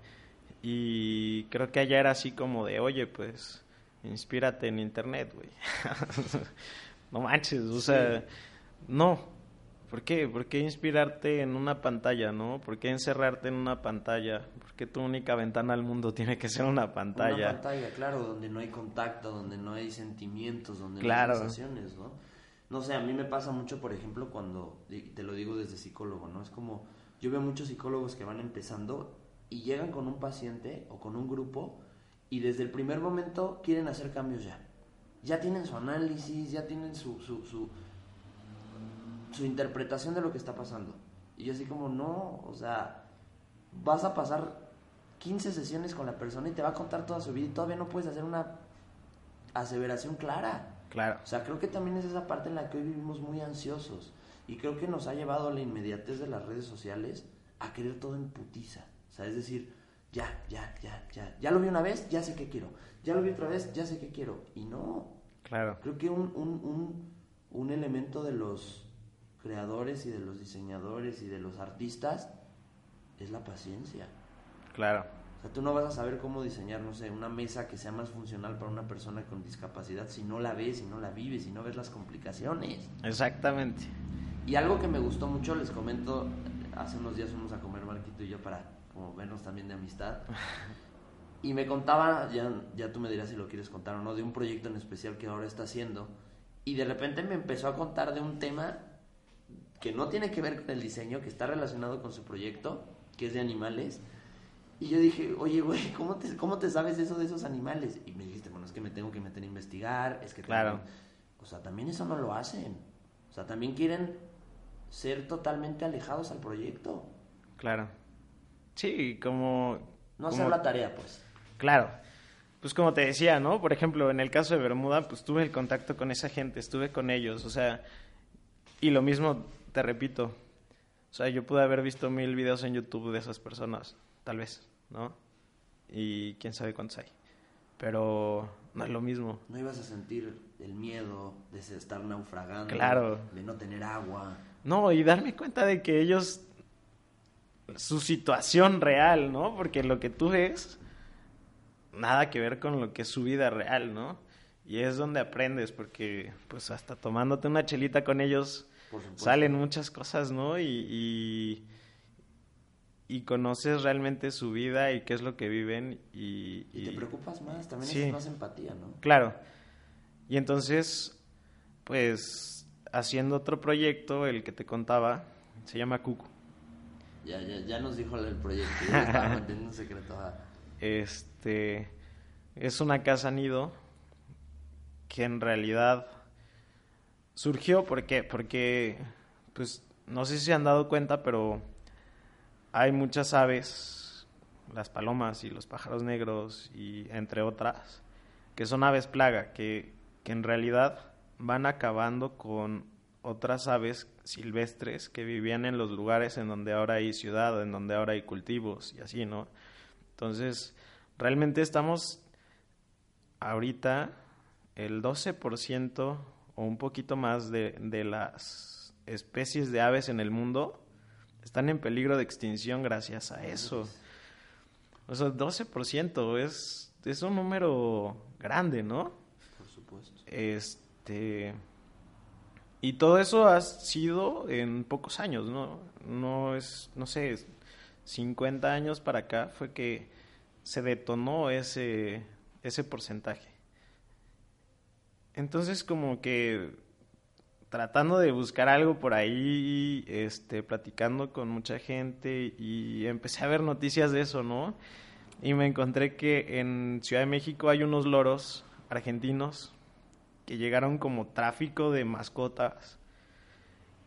Y creo que allá era así como de, oye, pues, inspírate en internet, güey. no manches, o sea, no. ¿Por qué? ¿Por qué inspirarte en una pantalla, no? ¿Por qué encerrarte en una pantalla? ¿Por qué tu única ventana al mundo tiene que ser una pantalla? Una pantalla, claro, donde no hay contacto, donde no hay sentimientos, donde no hay sensaciones, ¿no? No sé, a mí me pasa mucho, por ejemplo, cuando, te lo digo desde psicólogo, ¿no? Es como, yo veo muchos psicólogos que van empezando y llegan con un paciente o con un grupo y desde el primer momento quieren hacer cambios ya. Ya tienen su análisis, ya tienen su, su, su, su interpretación de lo que está pasando. Y yo así como, no, o sea, vas a pasar 15 sesiones con la persona y te va a contar toda su vida y todavía no puedes hacer una aseveración clara. Claro. O sea, creo que también es esa parte en la que hoy vivimos muy ansiosos. Y creo que nos ha llevado a la inmediatez de las redes sociales a querer todo en putiza. O sea, es decir, ya, ya, ya, ya. Ya lo vi una vez, ya sé qué quiero. Ya lo vi otra vez, ya sé qué quiero. Y no. Claro. Creo que un, un, un, un elemento de los creadores y de los diseñadores y de los artistas es la paciencia. Claro. O sea, tú no vas a saber cómo diseñar, no sé, una mesa que sea más funcional para una persona con discapacidad si no la ves, si no la vives, si no ves las complicaciones. Exactamente. Y algo que me gustó mucho, les comento, hace unos días fuimos a comer Marquito y yo para como vernos también de amistad. Y me contaba, ya, ya tú me dirás si lo quieres contar o no, de un proyecto en especial que ahora está haciendo. Y de repente me empezó a contar de un tema que no tiene que ver con el diseño, que está relacionado con su proyecto, que es de animales y yo dije, oye, güey, ¿cómo te, ¿cómo te sabes eso de esos animales? Y me dijiste, bueno, es que me tengo que meter a investigar, es que... Claro. o sea, también eso no lo hacen. O sea, también quieren ser totalmente alejados al proyecto. Claro. Sí, como... No hacer la tarea, pues. Claro. Pues como te decía, ¿no? Por ejemplo, en el caso de Bermuda, pues tuve el contacto con esa gente, estuve con ellos, o sea, y lo mismo, te repito, o sea, yo pude haber visto mil videos en YouTube de esas personas, tal vez, ¿no? Y quién sabe cuántos hay. Pero no es lo mismo. No ibas a sentir el miedo de estar naufragando, claro. de no tener agua. No, y darme cuenta de que ellos, su situación real, ¿no? Porque lo que tú ves, nada que ver con lo que es su vida real, ¿no? Y es donde aprendes, porque pues hasta tomándote una chelita con ellos salen muchas cosas, ¿no? y y conoces realmente su vida y qué es lo que viven y... Y, te preocupas más, también es más empatía, ¿no? Claro. Y entonces, pues, haciendo otro proyecto, el que te contaba, se llama Cucu. Ya, ya, ya nos dijo el proyecto, ya estaba manteniendo un secreto. Este, es una casa nido que en realidad surgió porque, porque, pues, no sé si se han dado cuenta, pero hay muchas aves, las palomas y los pájaros negros y entre otras, que son aves plaga, que, que en realidad van acabando con otras aves silvestres que vivían en los lugares en donde ahora hay ciudad, en donde ahora hay cultivos y así, ¿no? Entonces, realmente estamos ahorita el 12% o un poquito más de, de las especies de aves en el mundo están en peligro de extinción gracias a eso. O sea, 12% es, es un número grande, ¿no? Por supuesto. Este. Y todo eso ha sido en pocos años, ¿no? No es, no sé, 50 años para acá fue que se detonó ese, ese porcentaje. Entonces, como que tratando de buscar algo por ahí, este, platicando con mucha gente y empecé a ver noticias de eso, ¿no? Y me encontré que en Ciudad de México hay unos loros argentinos que llegaron como tráfico de mascotas,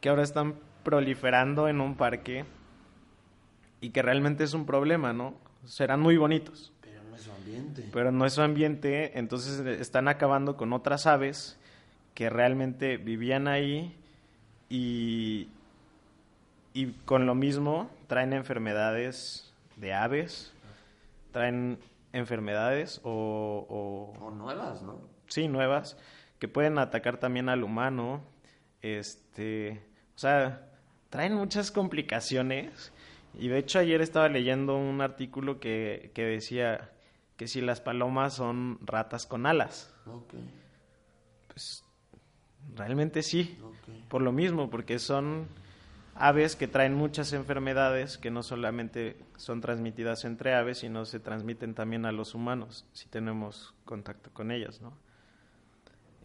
que ahora están proliferando en un parque y que realmente es un problema, ¿no? Serán muy bonitos. Es su ambiente. Pero no es su ambiente, entonces están acabando con otras aves que realmente vivían ahí y, y con lo mismo traen enfermedades de aves, traen enfermedades o, o, nuevas, ¿no? Sí, nuevas, que pueden atacar también al humano, este, o sea, traen muchas complicaciones Y de hecho ayer estaba leyendo un artículo que, que decía que si las palomas son ratas con alas. Pues realmente sí, por lo mismo, porque son aves que traen muchas enfermedades que no solamente son transmitidas entre aves, sino se transmiten también a los humanos si tenemos contacto con ellas, ¿no?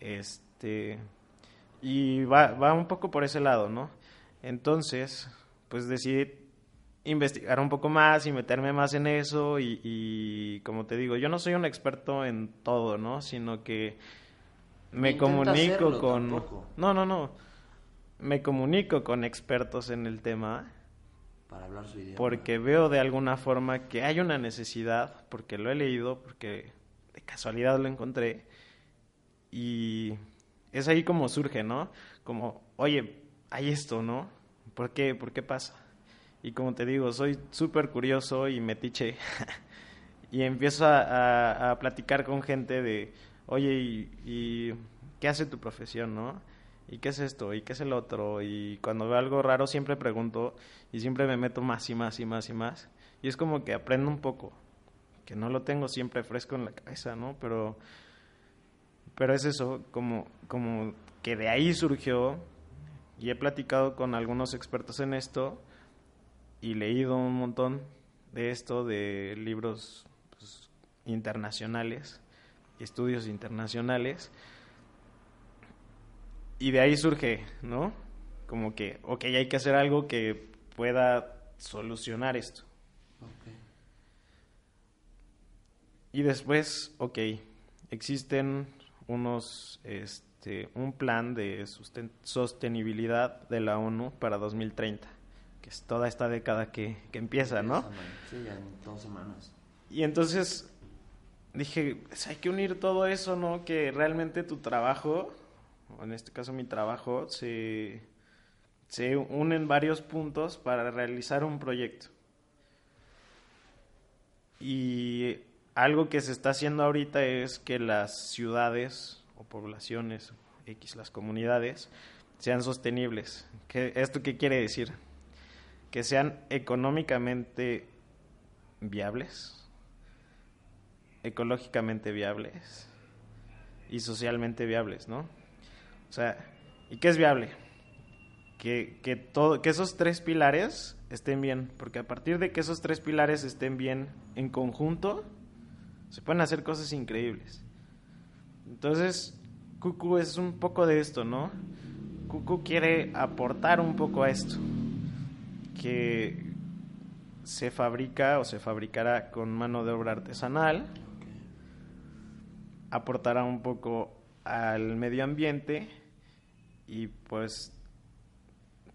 Este y va, va un poco por ese lado, ¿no? Entonces, pues decidí investigar un poco más y meterme más en eso y, y, como te digo, yo no soy un experto en todo, ¿no? Sino que me comunico con... No, no, no. Me comunico con expertos en el tema. Para hablar su idioma. Porque veo de alguna forma que hay una necesidad, porque lo he leído, porque de casualidad lo encontré. Y es ahí como surge, ¿no? Como, oye, hay esto, ¿no? ¿Por qué? ¿Por qué pasa? Y como te digo, soy súper curioso y metiche. y empiezo a, a, platicar con gente de, oye, y, y, qué hace tu profesión, no? ¿Y qué es esto? ¿Y qué es el otro? Y cuando veo algo raro siempre pregunto y siempre me meto más y más y más y más. Y es como que aprendo un poco, que no lo tengo siempre fresco en la cabeza, ¿no? Pero, pero es eso, como, como que de ahí surgió y he platicado con algunos expertos en esto y leído un montón de esto, de libros pues, internacionales, estudios internacionales, y de ahí surge, ¿no? Como que, ok, hay que hacer algo que pueda solucionar esto. Okay. Y después, ok, existen unos, este, un plan de sostenibilidad de la ONU para 2030 que es toda esta década que, que empieza, ¿no? Sí, ya en dos semanas. Y entonces dije, pues hay que unir todo eso, ¿no? Que realmente tu trabajo, o en este caso mi trabajo, se, se unen varios puntos para realizar un proyecto. Y algo que se está haciendo ahorita es que las ciudades o poblaciones, X, las comunidades, sean sostenibles. ¿Qué, ¿Esto qué quiere decir? Que sean económicamente viables, ecológicamente viables y socialmente viables, ¿no? O sea, ¿y qué es viable? Que, que, todo, que esos tres pilares estén bien, porque a partir de que esos tres pilares estén bien en conjunto, se pueden hacer cosas increíbles. Entonces, Cucu es un poco de esto, ¿no? Cucu quiere aportar un poco a esto que se fabrica o se fabricará con mano de obra artesanal, aportará un poco al medio ambiente y pues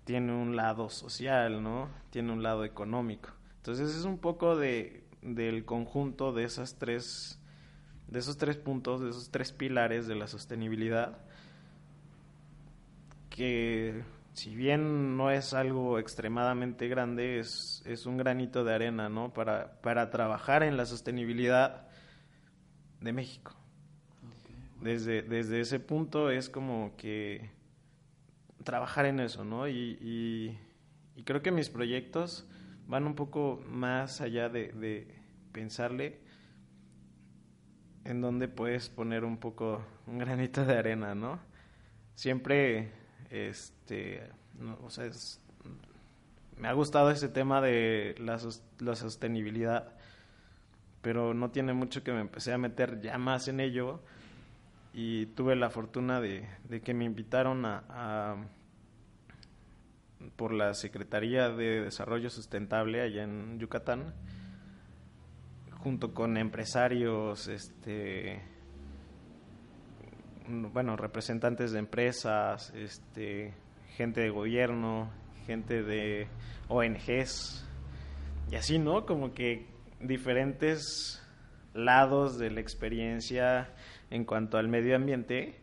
tiene un lado social, ¿no? Tiene un lado económico. Entonces es un poco de del conjunto de esas tres de esos tres puntos, de esos tres pilares de la sostenibilidad que si bien no es algo extremadamente grande, es, es un granito de arena, ¿no? Para, para trabajar en la sostenibilidad de México. Desde, desde ese punto es como que trabajar en eso, ¿no? Y, y, y creo que mis proyectos van un poco más allá de, de pensarle en dónde puedes poner un poco un granito de arena, ¿no? Siempre este, o sea, me ha gustado ese tema de la, la, sostenibilidad, pero no tiene mucho que me empecé a meter ya más en ello. Y tuve la fortuna de, de que me invitaron a, por la Secretaría de Desarrollo Sustentable allá en Yucatán, junto con empresarios, este bueno, representantes de empresas, este, gente de gobierno, gente de ONGs y así, ¿no? Como que diferentes lados de la experiencia en cuanto al medio ambiente,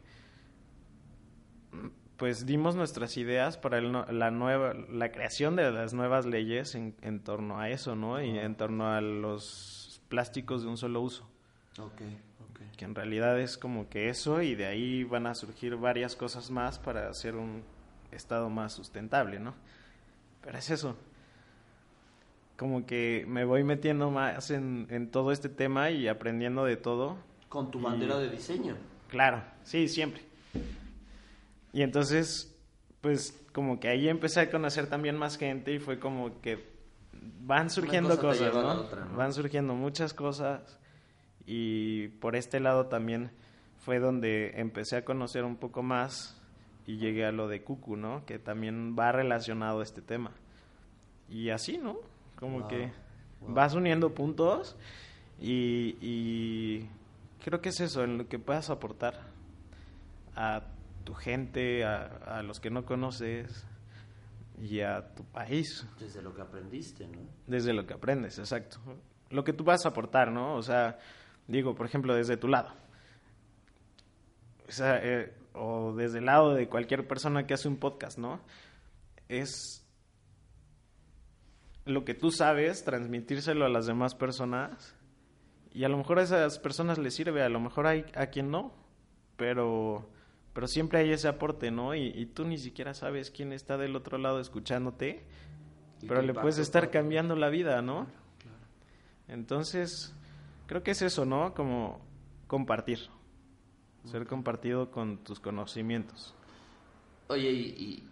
pues dimos nuestras ideas para la nueva, la creación de las nuevas leyes en, en torno a eso, ¿no? Y en torno a los plásticos de un solo uso. Okay que en realidad es como que eso y de ahí van a surgir varias cosas más para hacer un estado más sustentable, ¿no? Pero es eso. como que me voy metiendo más en, en todo este tema y aprendiendo de todo. Con tu bandera de diseño. Claro, sí, siempre. Y entonces, pues como que ahí empecé a conocer también más gente y fue como que van surgiendo cosas, ¿no? Van surgiendo muchas cosas y por este lado también fue donde empecé a conocer un poco más y llegué a lo de Cucu, ¿no? Que también va relacionado a este tema. Y así, ¿no? Como que vas uniendo puntos y, y creo que es eso, en lo que puedas aportar a tu gente, a, los que no conoces y a tu país. Desde lo que aprendiste, ¿no? Desde lo que aprendes, exacto. Lo que tú vas a aportar, ¿no? O sea, digo, por ejemplo, desde tu lado. O, sea, eh, o desde el lado de cualquier persona que hace un podcast, ¿no? Es lo que tú sabes, transmitírselo a las demás personas. Y a lo mejor a esas personas les sirve, a lo mejor hay a quien no, pero pero siempre hay ese aporte, ¿no? Y, tú ni siquiera sabes quién está del otro lado escuchándote, pero le puedes estar cambiando la vida, ¿no? Entonces, creo que es eso, ¿no? Como compartir, ser compartido con tus conocimientos. Oye, y,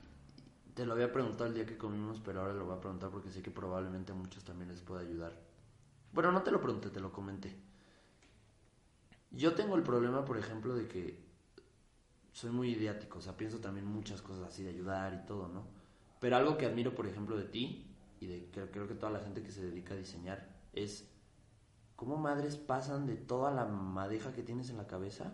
te lo había preguntado el día que comimos, pero ahora lo voy a preguntar porque sé que probablemente a muchos también les pueda ayudar. Bueno, no te lo pregunté, te lo comenté. Yo tengo el problema, por ejemplo, de que soy muy idiático, o sea, pienso también muchas cosas así de ayudar y todo, ¿no? Pero algo que admiro, por ejemplo, de ti y de creo, creo que toda la gente que se dedica a diseñar es cómo madres pasan de toda la madeja que tienes en la cabeza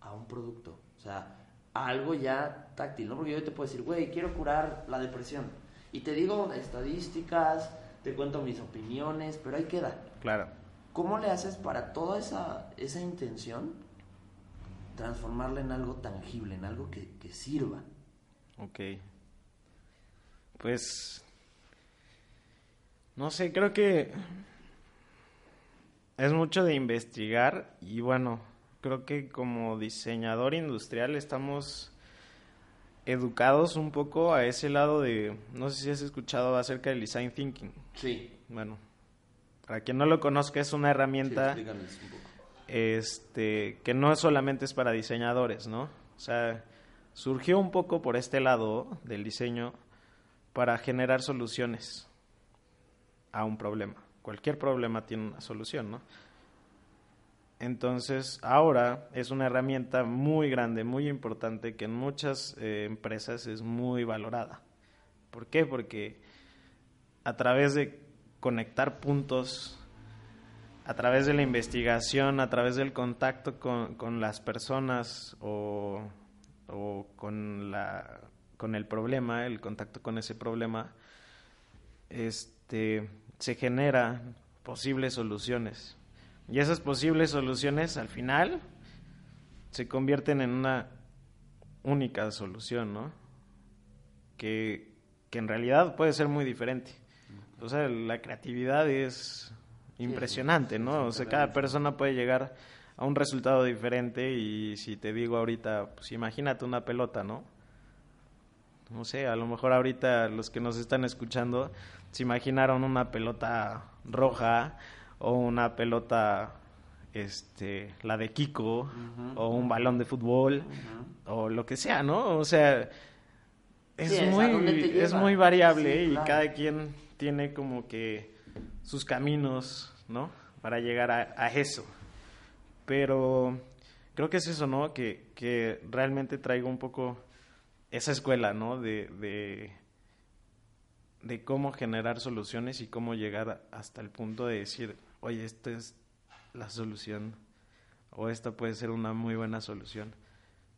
a un producto, o sea, a algo ya táctil, ¿no? Porque yo te puedo decir, güey, quiero curar la depresión y te digo estadísticas, te cuento mis opiniones, pero ahí queda. Claro. ¿Cómo le haces para toda esa, esa intención? transformarla en algo tangible, en algo que, sirva. Ok. Pues, no sé, creo que es mucho de investigar y bueno, creo que como diseñador industrial estamos educados un poco a ese lado de, no sé si has escuchado acerca del design thinking. Sí. Bueno, para quien no lo conozca es una herramienta este, que no solamente es para diseñadores, ¿no? O sea, surgió un poco por este lado del diseño para generar soluciones a un problema. Cualquier problema tiene una solución, ¿no? Entonces, ahora es una herramienta muy grande, muy importante, que en muchas eh, empresas es muy valorada. ¿Por qué? Porque a través de conectar puntos a través de la investigación, a través del contacto con, las personas o, con, la, con el problema, el contacto con ese problema, este, se generan posibles soluciones. Y esas posibles soluciones al final se convierten en una única solución, ¿no? Que, que en realidad puede ser muy diferente. O sea, la creatividad es impresionante, ¿no? O sea, cada persona puede llegar a un resultado diferente y si te digo ahorita, pues imagínate una pelota, ¿no? No sé, a lo mejor ahorita los que nos están escuchando se imaginaron una pelota roja o una pelota este la de Kiko o un balón de fútbol o lo que sea, ¿no? O sea, es muy es muy variable y cada quien tiene como que sus caminos, ¿no? Para llegar a, eso. Pero creo que es eso, ¿no? Que, realmente traigo un poco esa escuela, ¿no? De, de, de, cómo generar soluciones y cómo llegar hasta el punto de decir, oye, esta es la solución o esta puede ser una muy buena solución.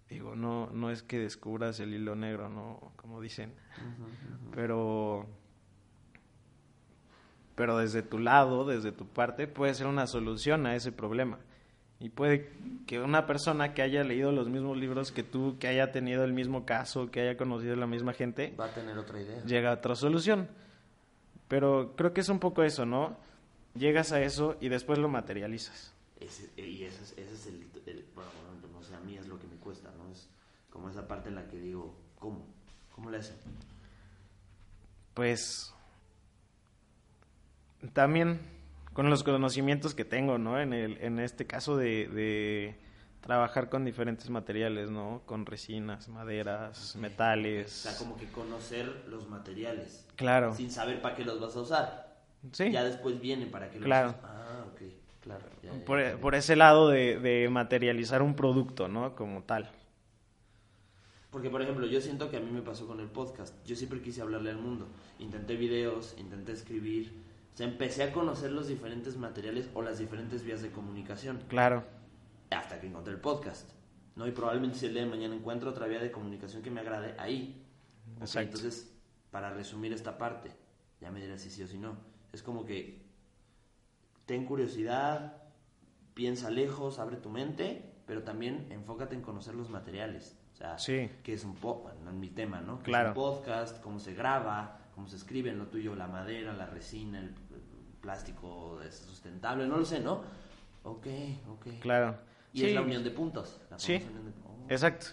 Digo, no, no es que descubras el hilo negro, ¿no? Como dicen, pero pero desde tu lado, desde tu parte, puede ser una solución a ese problema. Y puede que una persona que haya leído los mismos libros que tú, que haya tenido el mismo caso, que haya conocido a la misma gente, va a tener otra idea. Llega a otra solución. Pero creo que es un poco eso, ¿no? Llegas a eso y después lo materializas. y ese es, el, bueno, no sé, a mí es lo que me cuesta, ¿no? Es como esa parte en la que digo, ¿cómo? ¿Cómo le hacen? Pues también con los conocimientos que tengo, ¿no? En, el, en este caso de, de trabajar con diferentes materiales, ¿no? Con resinas, maderas, metales. O sea, como que conocer los materiales. Claro. Sin saber para qué los vas a usar. Sí. Ya después vienen para que los Claro. uses. Ah, ok, claro. ya, ya, Por, ya. por ese lado de, de materializar un producto, ¿no? Como tal. Porque, por ejemplo, yo siento que a mí me pasó con el podcast. Yo siempre quise hablarle al mundo. Intenté videos, intenté escribir. O sea, empecé a conocer los diferentes materiales o las diferentes vías de comunicación. Claro. Hasta que encontré el podcast. ¿no? Y probablemente si el día de mañana encuentro otra vía de comunicación que me agrade, ahí. Ok, Exacto. entonces, para resumir esta parte, ya me dirás si sí o si no. Es como que ten curiosidad, piensa lejos, abre tu mente, pero también enfócate en conocer los materiales. O sea, Sí. que es un po no en mi tema, ¿no? Claro. Es un podcast, cómo se graba, cómo se escribe en lo tuyo, la madera, la resina, el, plástico es sustentable, no lo sé, ¿no? Ok, ok. Claro. Y Sí. es la unión de puntos. la Sí. de- oh. Exacto.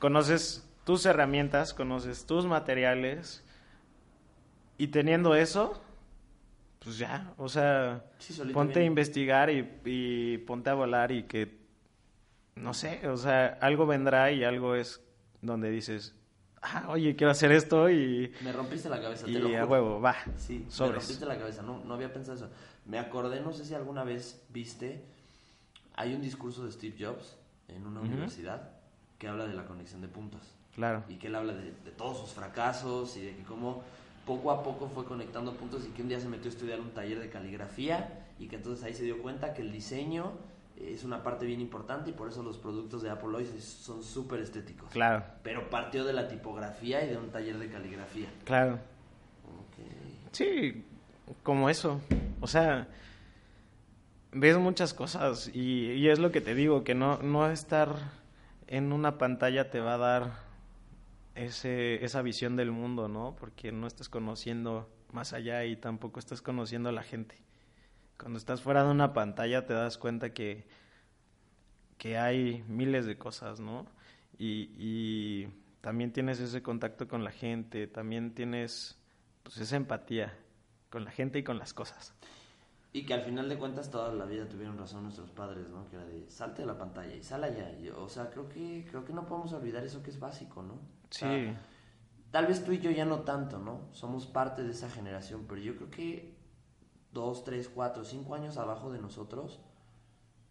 Conoces tus herramientas, conoces tus materiales y teniendo eso, pues ya, o sea, Sí, ponte a investigar y, y ponte a volar y que, no sé, o sea, algo vendrá y algo es donde dices, ah, oye, quiero hacer esto y, Me rompiste la cabeza, te y lo a juro. huevo, va, Sí, me sobres. rompiste la cabeza, no, no había pensado eso. Me acordé, no sé si alguna vez viste, hay un discurso de Steve Jobs en una Ujú. universidad que habla de la conexión de puntos. Claro, Y que él habla de, de todos sus fracasos y de que cómo poco a poco fue conectando puntos y que un día se metió a estudiar un taller de caligrafía y que entonces ahí se dio cuenta que el diseño es una parte bien importante y por eso los productos de Apple hoy son súper estéticos. claro, Pero partió de la tipografía y de un taller de caligrafía. claro. Sí, como eso. O sea, ves muchas cosas y, y es lo que te digo, que no, no estar en una pantalla te va a dar ese, esa visión del mundo, ¿no? Porque no estás conociendo más allá y tampoco estás conociendo a la gente. Cuando estás fuera de una pantalla te das cuenta que, que hay miles de cosas, ¿no? Y, y también tienes ese contacto con la gente, también tienes pues esa empatía con la gente y con las cosas. Y que al final de cuentas toda la vida tuvieron razón nuestros padres, ¿no? Que era de salte de la pantalla y sal allá. Y, o sea, creo que creo que no podemos olvidar eso que es básico, ¿no? O Sí, sea, tal vez tú y yo ya no tanto, ¿no? Somos parte de esa generación, pero yo creo que dos, tres, cuatro, cinco años abajo de nosotros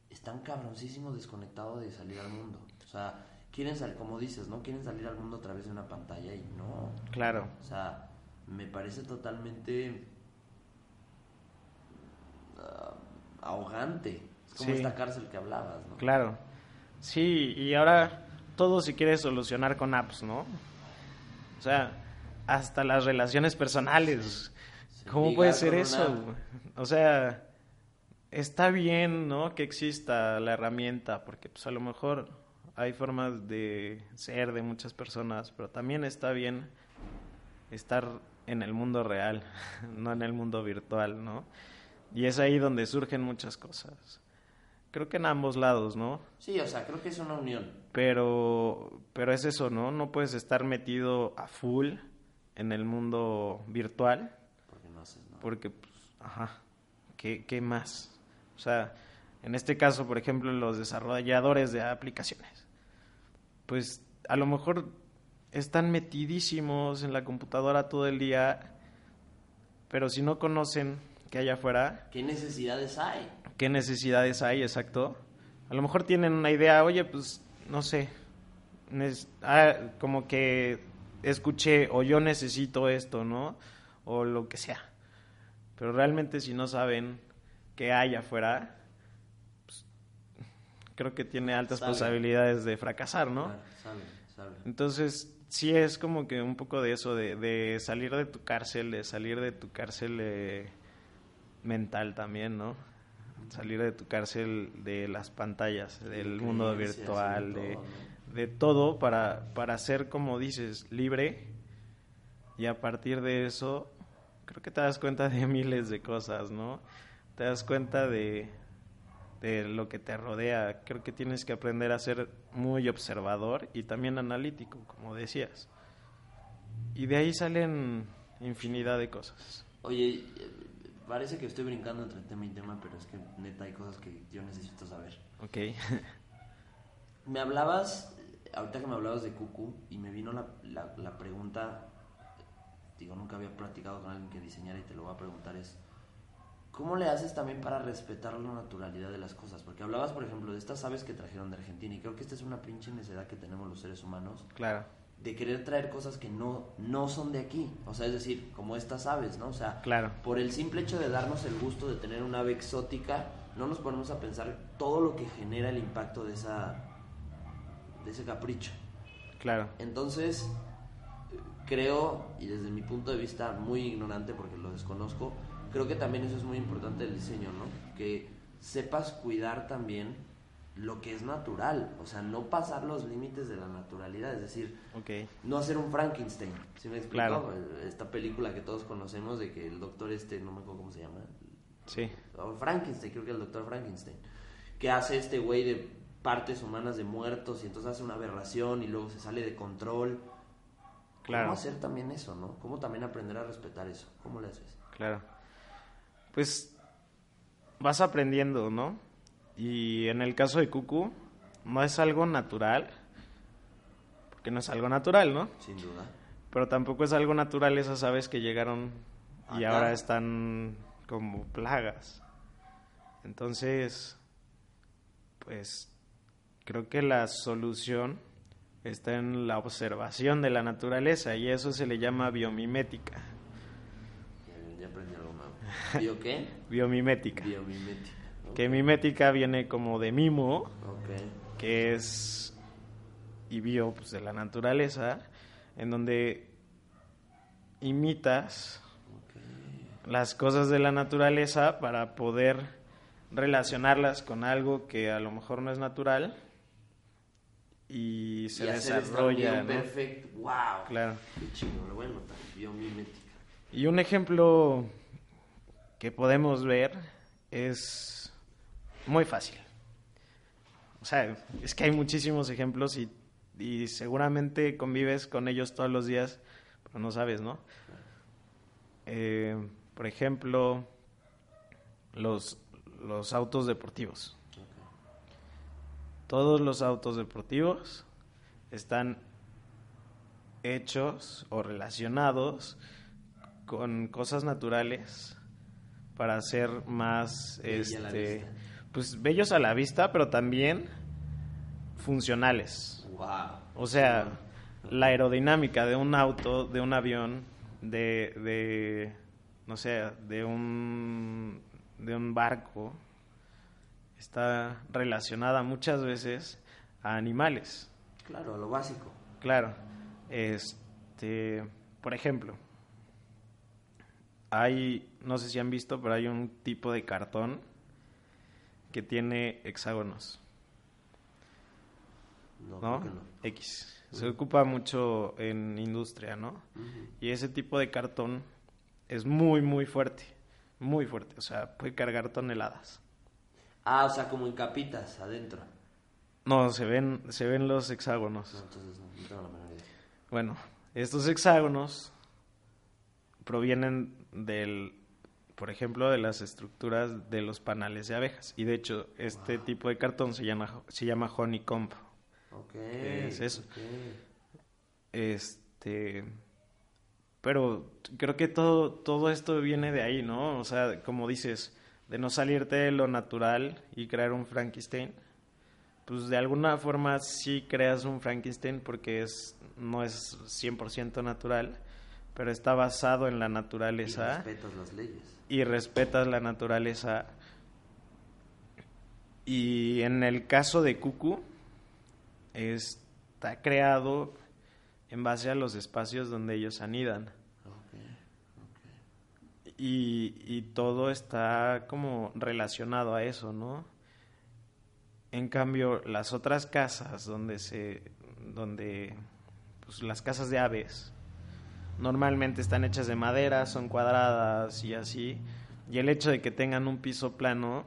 están cabroncísimos desconectados de salir al mundo. O sea, quieren salir, como dices, ¿no? Quieren salir al mundo a través de una pantalla y no. claro. O sea, me parece totalmente ah, ahogante. Es como Sí. esta cárcel que hablabas, ¿no? Claro. Sí, y ahora todo se quiere solucionar con apps, ¿no? O sea, hasta las relaciones personales. ¿Cómo puede ser eso? una-? O sea, está bien, ¿no? Que exista la herramienta, porque pues a lo mejor hay formas de ser de muchas personas, pero también está bien estar en el mundo real, no en el mundo virtual, ¿no? Y es ahí donde surgen muchas cosas. Creo que en ambos lados, ¿no? Sí, o sea, creo que es una unión. Pero, pero es eso, ¿no? No puedes estar metido a full en el mundo virtual, Porque pues, ajá, ¿qué, qué más? O sea, en este caso, por ejemplo, los desarrolladores de aplicaciones, pues a lo mejor están metidísimos en la computadora todo el día, pero si no conocen qué hay afuera, ¿Qué necesidades hay? qué necesidades hay, exacto. A lo mejor tienen una idea, oye, pues, no sé, ah, como que escuché o yo necesito esto, ¿no? O lo que sea. Pero realmente si no saben qué hay afuera, pues, creo que tiene altas posibilidades de fracasar, ¿no? Entonces, sí es como que un poco de eso, de, de salir de tu cárcel, de salir de tu cárcel eh, mental también, ¿no? Salir de tu cárcel de las pantallas, del De mundo virtual, de de, todo, ¿no? de todo para, para ser, como dices, libre. Y a partir de eso, creo que te das cuenta de miles de cosas, ¿no? Te das cuenta de, de lo que te rodea. Creo que tienes que aprender a ser muy observador y también analítico, como decías. Y de ahí salen infinidad de cosas. Oye, eh, parece que estoy brincando entre tema y tema, pero es que neta hay cosas que yo necesito saber. Ok. me hablabas, ahorita que me hablabas de Cucu, y me vino la, la, la pregunta, digo, nunca había platicado con alguien que diseñara y te lo voy a preguntar, es, ¿cómo le haces también para respetar la naturalidad de las cosas? Porque hablabas, por ejemplo, de estas aves que trajeron de Argentina, y creo que esta es una pinche necesidad que tenemos los seres humanos. Claro de querer traer cosas que no, no son de aquí. O sea, es decir, como estas aves, ¿no? O sea, claro. por el simple hecho de darnos el gusto de tener una ave exótica, no nos ponemos a pensar todo lo que genera el impacto de esa de ese capricho. Claro. Entonces, creo, y desde mi punto de vista muy ignorante porque lo desconozco, creo que también eso es muy importante del diseño, ¿no? Que sepas cuidar también lo que es natural, o sea, no pasar los límites de la naturalidad, es decir, no hacer un Frankenstein, ¿sí me explico? Claro. Esta película que todos conocemos de que el doctor este, no me acuerdo cómo se llama. Sí. Frankenstein, creo que el doctor Frankenstein, que hace este güey de partes humanas de muertos y entonces hace una aberración y luego se sale de control. Claro. ¿Cómo hacer también eso, no? ¿Cómo también aprender a respetar eso? ¿Cómo le haces? Claro. Pues vas aprendiendo, ¿no? Y en el caso de Cucu, no es algo natural, porque no es algo natural, ¿no? Sin duda. Pero tampoco es algo natural esas aves que llegaron y ahora están como plagas. Entonces, pues creo que la solución está en la observación de la naturaleza y eso se le llama biomimética. Ya aprendí algo nuevo. ¿Bio qué? Biomimética. Biomimética. Que mimética viene como de mimo, que es y bio pues, de la naturaleza, en donde imitas las cosas de la naturaleza para poder relacionarlas con algo que a lo mejor no es natural y se desarrolla. wow. Claro. Qué chingo, lo voy a notar, biomimética. Y un ejemplo que podemos ver es muy fácil. O sea, es que hay muchísimos ejemplos y, y seguramente convives con ellos todos los días, pero no sabes, ¿no? Eh, por ejemplo, los, los autos deportivos. Todos los autos deportivos están hechos o relacionados con cosas naturales para ser más este pues bellos a la vista, pero también funcionales. O sea, la aerodinámica de un auto, de un avión, de, de no sé, de un, de un barco, está relacionada muchas veces a animales. Claro, a lo básico. Claro. Este, por ejemplo, hay, no sé si han visto, pero hay un tipo de cartón que tiene hexágonos. No, X. Se ocupa mucho en industria, ¿no? Y ese tipo de cartón es muy, muy fuerte. Muy fuerte. O sea, puede cargar toneladas. Ah, o sea, como en capitas adentro. No, se ven, se ven los hexágonos. No, entonces no, tengo la menor idea. Bueno, estos hexágonos provienen del por ejemplo, de las estructuras de los panales de abejas. Y de hecho, este tipo de cartón se llama, se llama honeycomb. Ok. Es eso. Este. Pero creo que todo, todo esto viene de ahí, ¿no? O sea, como dices, de no salirte de lo natural y crear un Frankenstein. Pues de alguna forma sí creas un Frankenstein porque es, no es 100% natural, pero está basado en la naturaleza. Y respetas las leyes y respetas la naturaleza. Y en el caso de Cucu, está creado en base a los espacios donde ellos anidan. Y, y, todo está como relacionado a eso, ¿no? En cambio, las otras casas donde se, donde, pues las casas de aves, normalmente están hechas de madera, son cuadradas y así. Y el hecho de que tengan un piso plano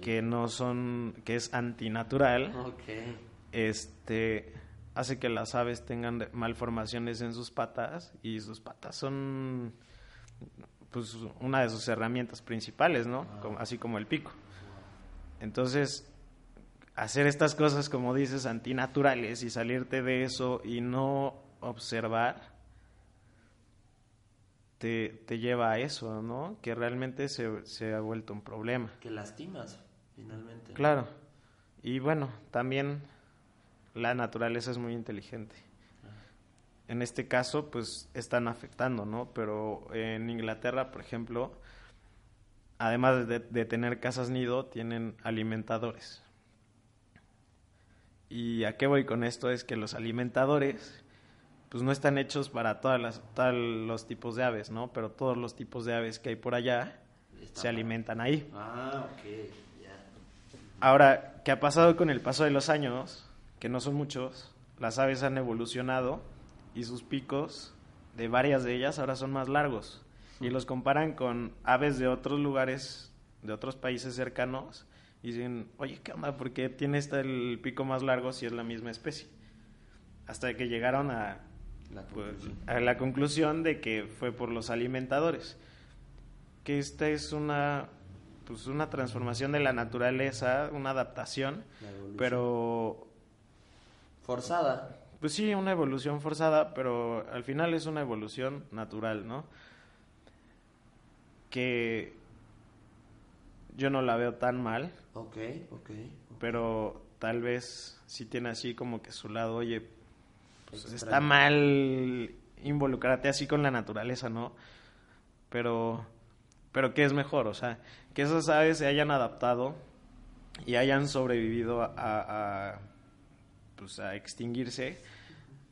que no son que es antinatural este hace que las aves tengan malformaciones en sus patas y sus patas son pues una de sus herramientas principales, ¿no? así como el pico. Entonces, hacer estas cosas, como dices, antinaturales y salirte de eso y no observar, te, te lleva a eso, ¿no? Que realmente se, se, ha vuelto un problema. Que lastimas, finalmente. Claro. Y bueno, también la naturaleza es muy inteligente. En este caso, pues están afectando, ¿no? Pero en Inglaterra, por ejemplo, además de, de tener casas nido, tienen alimentadores. ¿Y a qué voy con esto? Es que los alimentadores pues no están hechos para todas las, todos los tipos de aves, ¿no? Pero todos los tipos de aves que hay por allá se alimentan ahí. Ah, ok, Ahora, ¿qué ha pasado con el paso de los años? Que no son muchos, las aves han evolucionado y sus picos de varias de ellas ahora son más largos. Y los comparan con aves de otros lugares, de otros países cercanos, y dicen, oye, ¿qué onda? ¿Por qué tiene este el pico más largo si es la misma especie? Hasta que llegaron a pues, a la conclusión de que fue por los alimentadores. Que esta es una pues una transformación de la naturaleza, una adaptación, pero forzada. Pues sí, una evolución forzada, pero al final es una evolución natural, ¿no? Que yo no la veo tan mal. Ok, ok. Pero tal vez sí tiene así como que su lado, oye, pues está mal involucrarte así con la naturaleza, ¿no? Pero, pero ¿qué es mejor? O sea, que esas aves se hayan adaptado y hayan sobrevivido a, a, pues a extinguirse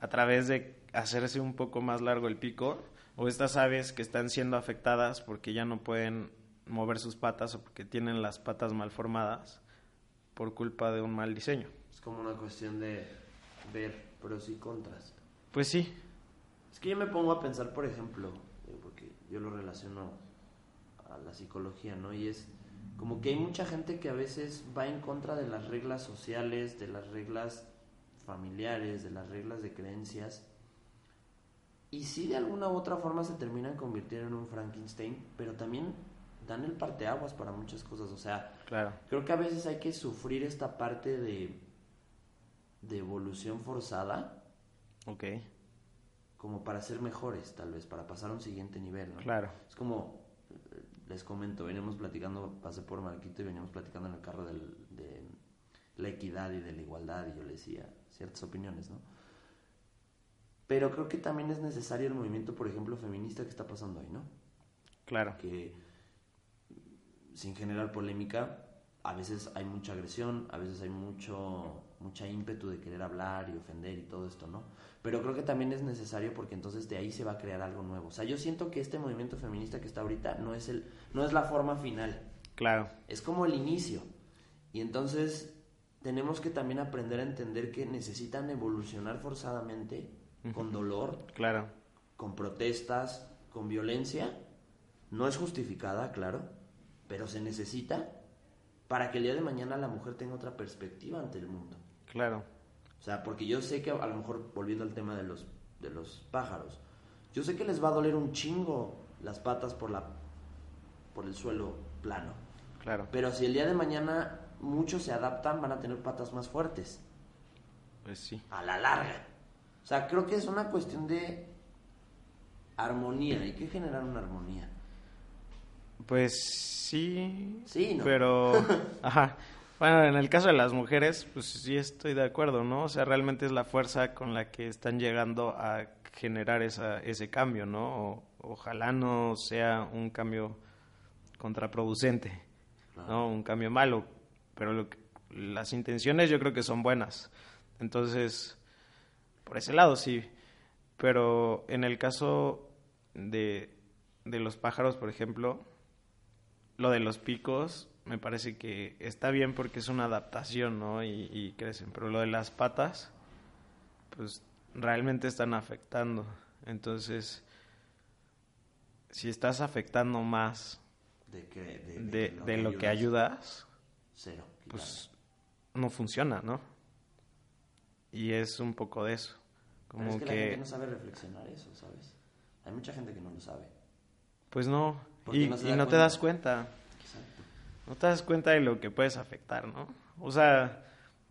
a través de hacerse un poco más largo el pico, o estas aves que están siendo afectadas porque ya no pueden mover sus patas o porque tienen las patas mal formadas por culpa de un mal diseño. Es como una cuestión de ver pros y contras. Pues sí. Es que yo me pongo a pensar, por ejemplo, porque yo lo relaciono a la psicología, ¿no? Y es como que hay mucha gente que a veces va en contra de las reglas sociales, de las reglas familiares, de las reglas de creencias. Y sí, de alguna u otra forma se terminan convirtiendo en un Frankenstein, pero también dan el parteaguas para muchas cosas. O sea, claro. creo que a veces hay que sufrir esta parte de de evolución forzada. Ok. Como para ser mejores, tal vez, para pasar a un siguiente nivel, ¿no? Claro. Es como, les comento, veníamos platicando, pasé por Marquito y veníamos platicando en el carro de la equidad y de la igualdad y yo le decía ciertas opiniones, ¿no? Pero creo que también es necesario el movimiento, por ejemplo, feminista que está pasando ahí, ¿no? Claro. Que sin generar polémica, a veces hay mucha agresión, a veces hay mucho mucha ímpetu de querer hablar y ofender y todo esto, ¿no? Pero creo que también es necesario porque entonces de ahí se va a crear algo nuevo. O sea, yo siento que este movimiento feminista que está ahorita no es el no es la forma final. Claro. Es como el inicio. Y entonces tenemos que también aprender a entender que necesitan evolucionar forzadamente con dolor, claro, con protestas, con violencia. No es justificada, claro, pero se necesita para que el día de mañana la mujer tenga otra perspectiva ante el mundo. Claro. O sea, porque yo sé que a lo mejor, volviendo al tema de los, de los pájaros, yo sé que les va a doler un chingo las patas por, la, por el suelo plano. Claro. Pero si el día de mañana muchos se adaptan, van a tener patas más fuertes. Pues sí. A la larga. O sea, creo que es una cuestión de armonía. Hay que generar una armonía. Pues sí. Sí, ¿no? Pero. Ajá. Bueno, en el caso de las mujeres, pues sí estoy de acuerdo, ¿no? O sea, realmente es la fuerza con la que están llegando a generar esa, ese cambio, ¿no? ojalá no sea un cambio contraproducente, ¿no? Un cambio malo, pero las intenciones yo creo que son buenas. Entonces, por ese lado sí. Pero en el caso de, de los pájaros, por ejemplo, lo de los picos, me parece que está bien porque es una adaptación, ¿no? Y, crecen. Pero lo de las patas, pues realmente están afectando. Entonces, si estás afectando más de, lo, que, ayudas, Cero, pues no funciona, ¿no? Y es un poco de eso. Como Pero es que, la gente no sabe reflexionar eso, ¿sabes? Hay mucha gente que no lo sabe. Pues no. Y no y no te das cuenta. Exacto. No te das cuenta de lo que puedes afectar, ¿no? O sea,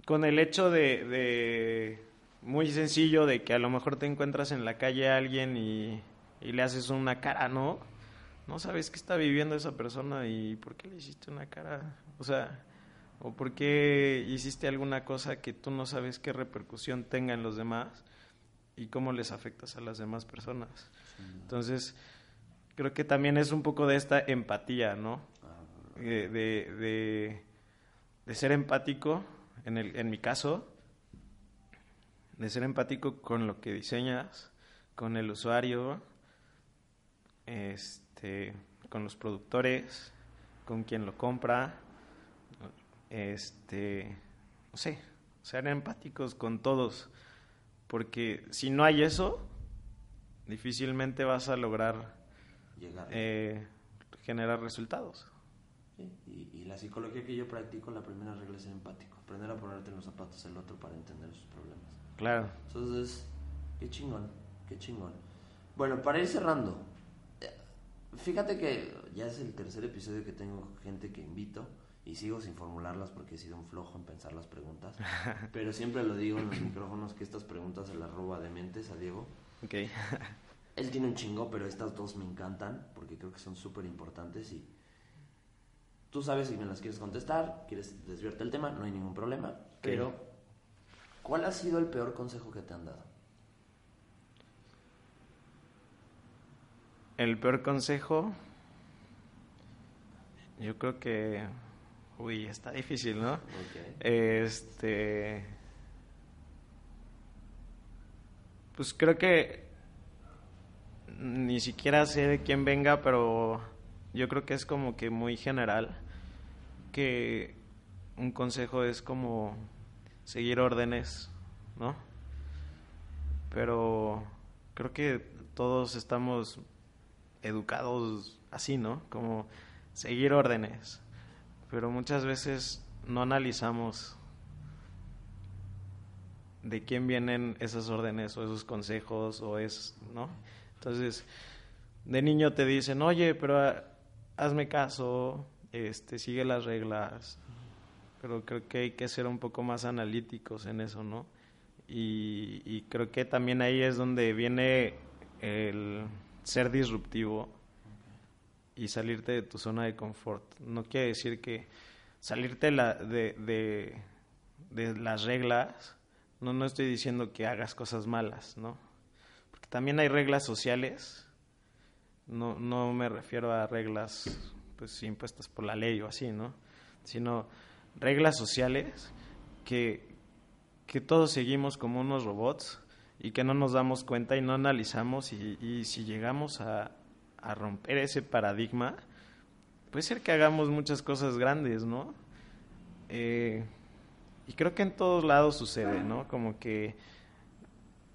con el hecho de, de muy sencillo de que a lo mejor te encuentras en la calle a alguien y, y le haces una cara, ¿no? No sabes qué está viviendo esa persona y por qué le hiciste una cara. O sea, o por qué hiciste alguna cosa que tú no sabes qué repercusión tenga en los demás y cómo les afectas a las demás personas. Entonces, creo que también es un poco de esta empatía, ¿no? Ah, Eh, de, de, de ser empático, en, el, en mi caso, de ser empático con lo que diseñas, con el usuario, este, con los productores, con quien lo compra, este, no sé, ser empáticos con todos, porque si no hay eso, difícilmente vas a lograr llegar. eh, generar resultados. Sí, Y, y la psicología que yo practico, la primera regla es ser empático. Aprender a ponerte en los zapatos del otro para entender sus problemas. Claro. Entonces, qué chingón, qué chingón. Bueno, para ir cerrando, eh, fíjate que ya es el tercer episodio que tengo gente que invito y sigo sin formularlas porque he sido un flojo en pensar las preguntas. Pero siempre lo digo en los micrófonos que estas preguntas se las roba de mentes a Diego. Ok. Él tiene un chingo, pero estas dos me encantan porque creo que son súper importantes y tú sabes si me las quieres contestar, quieres desviarte el tema, no hay ningún problema. Pero, ¿cuál ha sido el peor consejo que te han dado? El peor consejo, yo creo que, uy, está difícil, ¿no? Ok. Este, pues creo que ni siquiera sé de quién venga, pero yo creo que es como que muy general, que un consejo es como seguir órdenes, ¿no? Pero creo que todos estamos educados así, ¿no? Como seguir órdenes. Pero muchas veces no analizamos de quién vienen esas órdenes o esos consejos o es, ¿no? Entonces, de niño te dicen, oye, pero ah, hazme caso, este, sigue las reglas. Pero creo que hay que ser un poco más analíticos en eso, ¿no? Y, y creo que también ahí es donde viene el ser disruptivo y salirte de tu zona de confort. No quiere decir que salirte la- de, de, de las reglas, no, no estoy diciendo que hagas cosas malas, ¿no? Porque también hay reglas sociales, no, no me refiero a reglas pues impuestas por la ley o así, ¿no? Sino reglas sociales que, que todos seguimos como unos robots y que no nos damos cuenta y no analizamos y, y si llegamos a, a romper ese paradigma, puede ser que hagamos muchas cosas grandes, ¿no? Eh, y creo que en todos lados sucede, ¿no? Como que,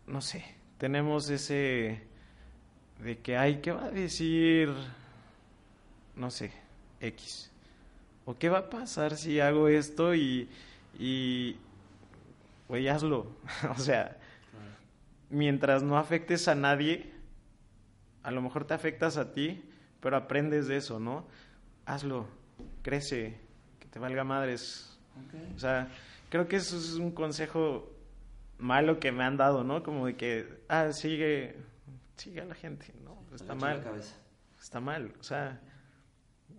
no sé, tenemos ese de que, ay, ¿qué va a decir? No sé, X. ¿O qué va a pasar si hago esto y, y güey, hazlo? o sea, mientras no afectes a nadie, a lo mejor te afectas a ti, pero aprendes de eso, ¿no? Hazlo, crece, que te valga madres. O sea, creo que eso es un consejo malo que me han dado, ¿no? Como de que, ah, sigue, sigue a la gente, ¿no? Está mal, está mal, o sea,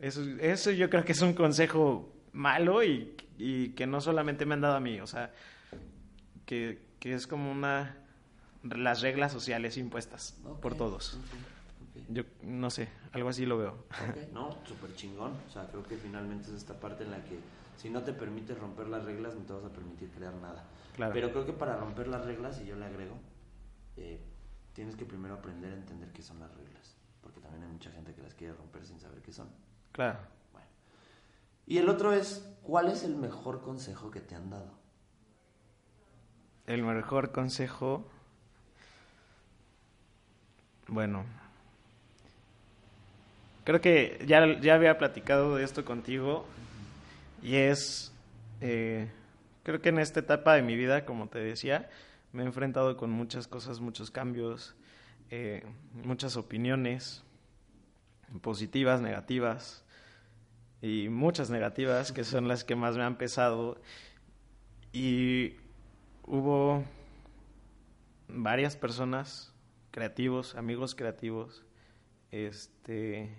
eso, eso yo creo que es un consejo malo y, y que no solamente me han dado a mí, o sea, que, que es como una, las reglas sociales impuestas por todos. Yo no sé, algo así lo veo. Ok, No, súper chingón. O sea, creo que finalmente es esta parte en la que si no te permites romper las reglas, no te vas a permitir crear nada. Claro. Pero creo que para romper las reglas, y yo le agrego, eh, tienes que primero aprender a entender qué son las reglas. Porque también hay mucha gente que las quiere romper sin saber qué son. Claro. Bueno. Y el otro es, ¿cuál es el mejor consejo que te han dado? El mejor consejo, bueno, creo que ya, ya había platicado de esto contigo y es, eh, creo que en esta etapa de mi vida, como te decía, me he enfrentado con muchas cosas, muchos cambios, eh, muchas opiniones positivas, negativas y muchas negativas que son las que más me han pesado. Y hubo varias personas creativos, amigos creativos, este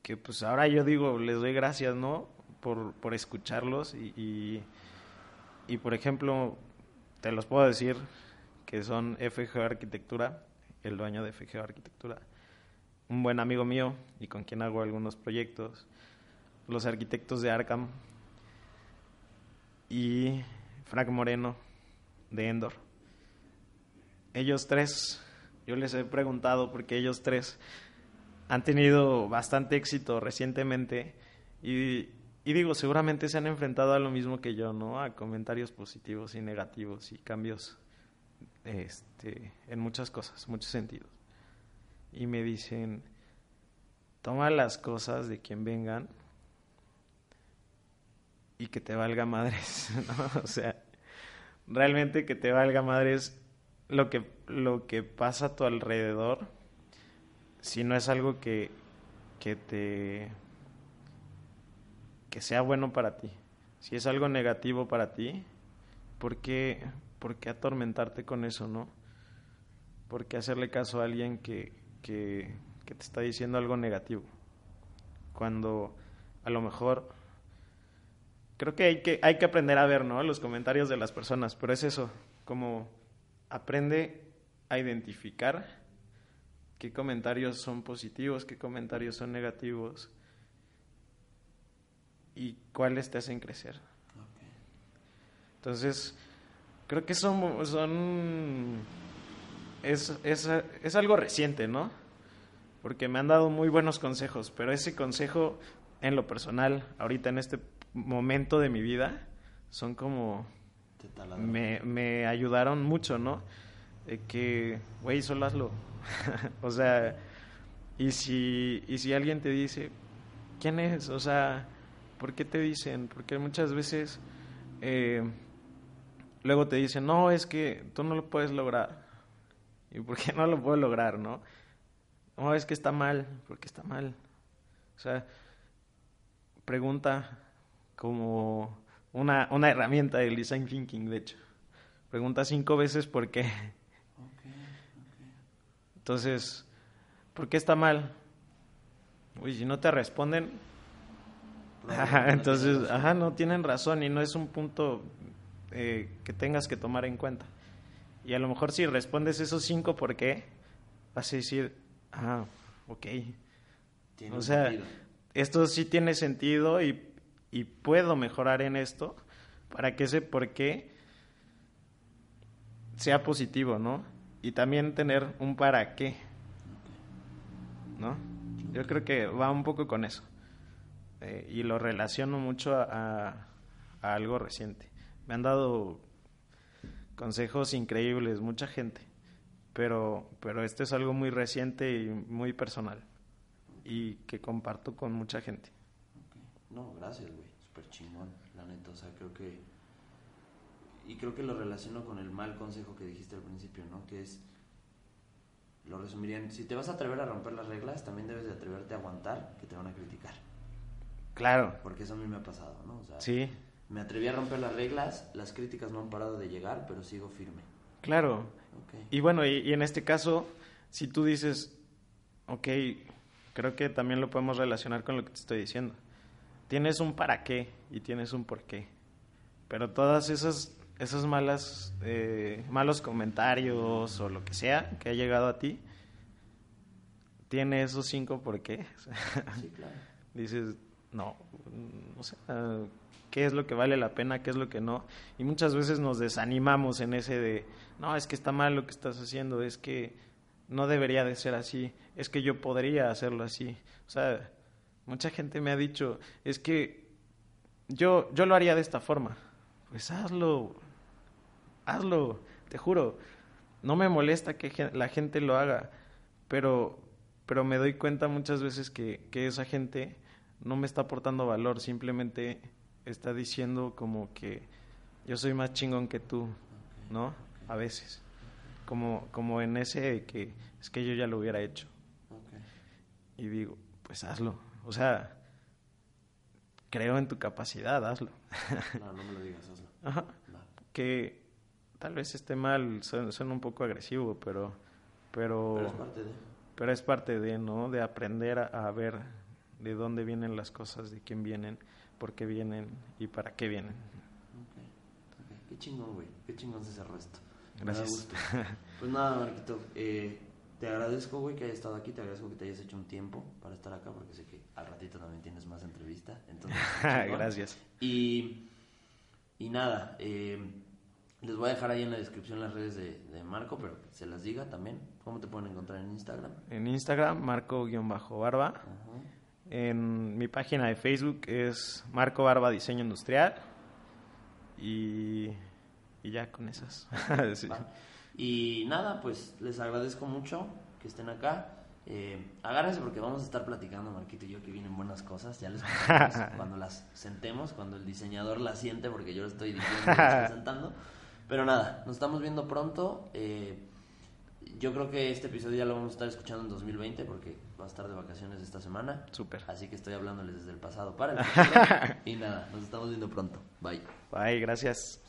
que pues ahora yo digo, les doy gracias, ¿no? Por, por escucharlos y, y, por ejemplo, te los puedo decir que son FG Arquitectura, el dueño de FG Arquitectura, un buen amigo mío y con quien hago algunos proyectos, los arquitectos de Arkham y Frank Moreno de Endor. Ellos tres, yo les he preguntado porque ellos tres han tenido bastante éxito recientemente y, digo, seguramente se han enfrentado a lo mismo que yo, ¿no? A comentarios positivos y negativos y cambios este, en muchas cosas, muchos sentidos. Y me dicen, toma las cosas de quien vengan y que te valga madres, ¿no? O sea, realmente que te valga madres lo que, lo que pasa a tu alrededor, si no es algo que, que te que sea bueno para ti. Si es algo negativo para ti, ¿por qué, ¿por qué atormentarte con eso, no? ¿Por qué hacerle caso a alguien que, que, que te está diciendo algo negativo? Cuando a lo mejor creo que hay que, hay que aprender a ver, ¿no? Los comentarios de las personas, pero es eso, como aprende a identificar qué comentarios son positivos, qué comentarios son negativos y cuáles te hacen crecer. Entonces, creo que son, son es, es, es algo reciente, ¿no? Porque me han dado muy buenos consejos, pero ese consejo en lo personal, ahorita en este momento de mi vida son como... Me, me ayudaron mucho, ¿no? que, güey, solo hazlo. o sea, y si, y si alguien te dice, ¿quién es? O sea, ¿por qué te dicen? Porque muchas veces eh, luego te dicen, no, es que tú no lo puedes lograr. ¿Y por qué no lo puedo lograr, no? No, es que está mal, porque está mal. O sea, pregunta como una, una herramienta del design thinking, de hecho. Pregunta cinco veces por qué. Entonces, ¿por qué está mal? Uy, si no te responden, entonces, ajá, no tienen razón y no es un punto eh, que tengas que tomar en cuenta. Y a lo mejor si respondes esos cinco por qué, vas a decir, ah, ok. o sea, esto sí tiene sentido y y puedo mejorar en esto para que ese por qué sea positivo, ¿no? Y también tener un para qué, ¿no? Yo creo que va un poco con eso. Eh, y lo relaciono mucho a, a, algo reciente. Me han dado consejos increíbles, mucha gente, pero, pero esto es algo muy reciente y muy personal y que comparto con mucha gente. No, gracias, güey. Súper chingón, la neta. O sea, creo que. Y creo que lo relaciono con el mal consejo que dijiste al principio, ¿no? Que es. Lo resumiría si te vas a atrever a romper las reglas, también debes de atreverte a aguantar que te van a criticar. Claro. Porque eso a mí me ha pasado, ¿no? O sea, sí. Me atreví a romper las reglas, las críticas no han parado de llegar, pero sigo firme. Claro. Okay. Y bueno, y, y en este caso, si tú dices, ok, creo que también lo podemos relacionar con lo que te estoy diciendo tienes un para qué y tienes un por qué. Pero todas esas, esas malas, eh, malos comentarios o lo que sea que ha llegado a ti, tiene esos cinco por qué. Sí, claro. Dices, no, o sea, qué es lo que vale la pena, qué es lo que no. Y muchas veces nos desanimamos en ese de, no, es que está mal lo que estás haciendo, es que no debería de ser así, es que yo podría hacerlo así. O sea, Mucha gente me ha dicho, es que yo, yo lo haría de esta forma. Pues hazlo, hazlo, te juro. No me molesta que la gente lo haga, pero, pero me doy cuenta muchas veces que, que esa gente no me está aportando valor, simplemente está diciendo como que yo soy más chingón que tú, ¿no? A veces. Como, como en ese que es que yo ya lo hubiera hecho. Y digo, pues hazlo. O sea, creo en tu capacidad, hazlo. No, no me lo digas, hazlo. Ajá. Que tal vez esté mal, suena, un poco agresivo, pero... Pero, pero es parte de... Pero es parte de, ¿no? De aprender a, ver de dónde vienen las cosas, de quién vienen, por qué vienen y para qué vienen. Okay. Qué chingón, güey. Qué chingón se cerró esto. Gracias. pues nada, Marquito. Eh, te agradezco, güey, que hayas estado aquí. Te agradezco que te hayas hecho un tiempo para estar acá, porque sé que al ratito también tienes más entrevista. Entonces, Gracias. Y, y nada, eh, les voy a dejar ahí en la descripción las redes de, Marco, pero se las diga también. ¿Cómo te pueden encontrar en Instagram? En Instagram, Marco-Barba. En mi página de Facebook es Marco Barba Diseño Industrial. Y, y ya con esas. Y nada, pues les agradezco mucho que estén acá. Eh, agárrense porque vamos a estar platicando, Marquito y yo, que vienen buenas cosas. Ya les cuando las sentemos, cuando el diseñador las siente, porque yo lo estoy diciendo y presentando. Pero nada, nos estamos viendo pronto. Eh, yo creo que este episodio ya lo vamos a estar escuchando en 2020 porque va a estar de vacaciones esta semana. Súper. Así que estoy hablándoles desde el pasado para el y nada, nos estamos viendo pronto. Bye. Bye, gracias.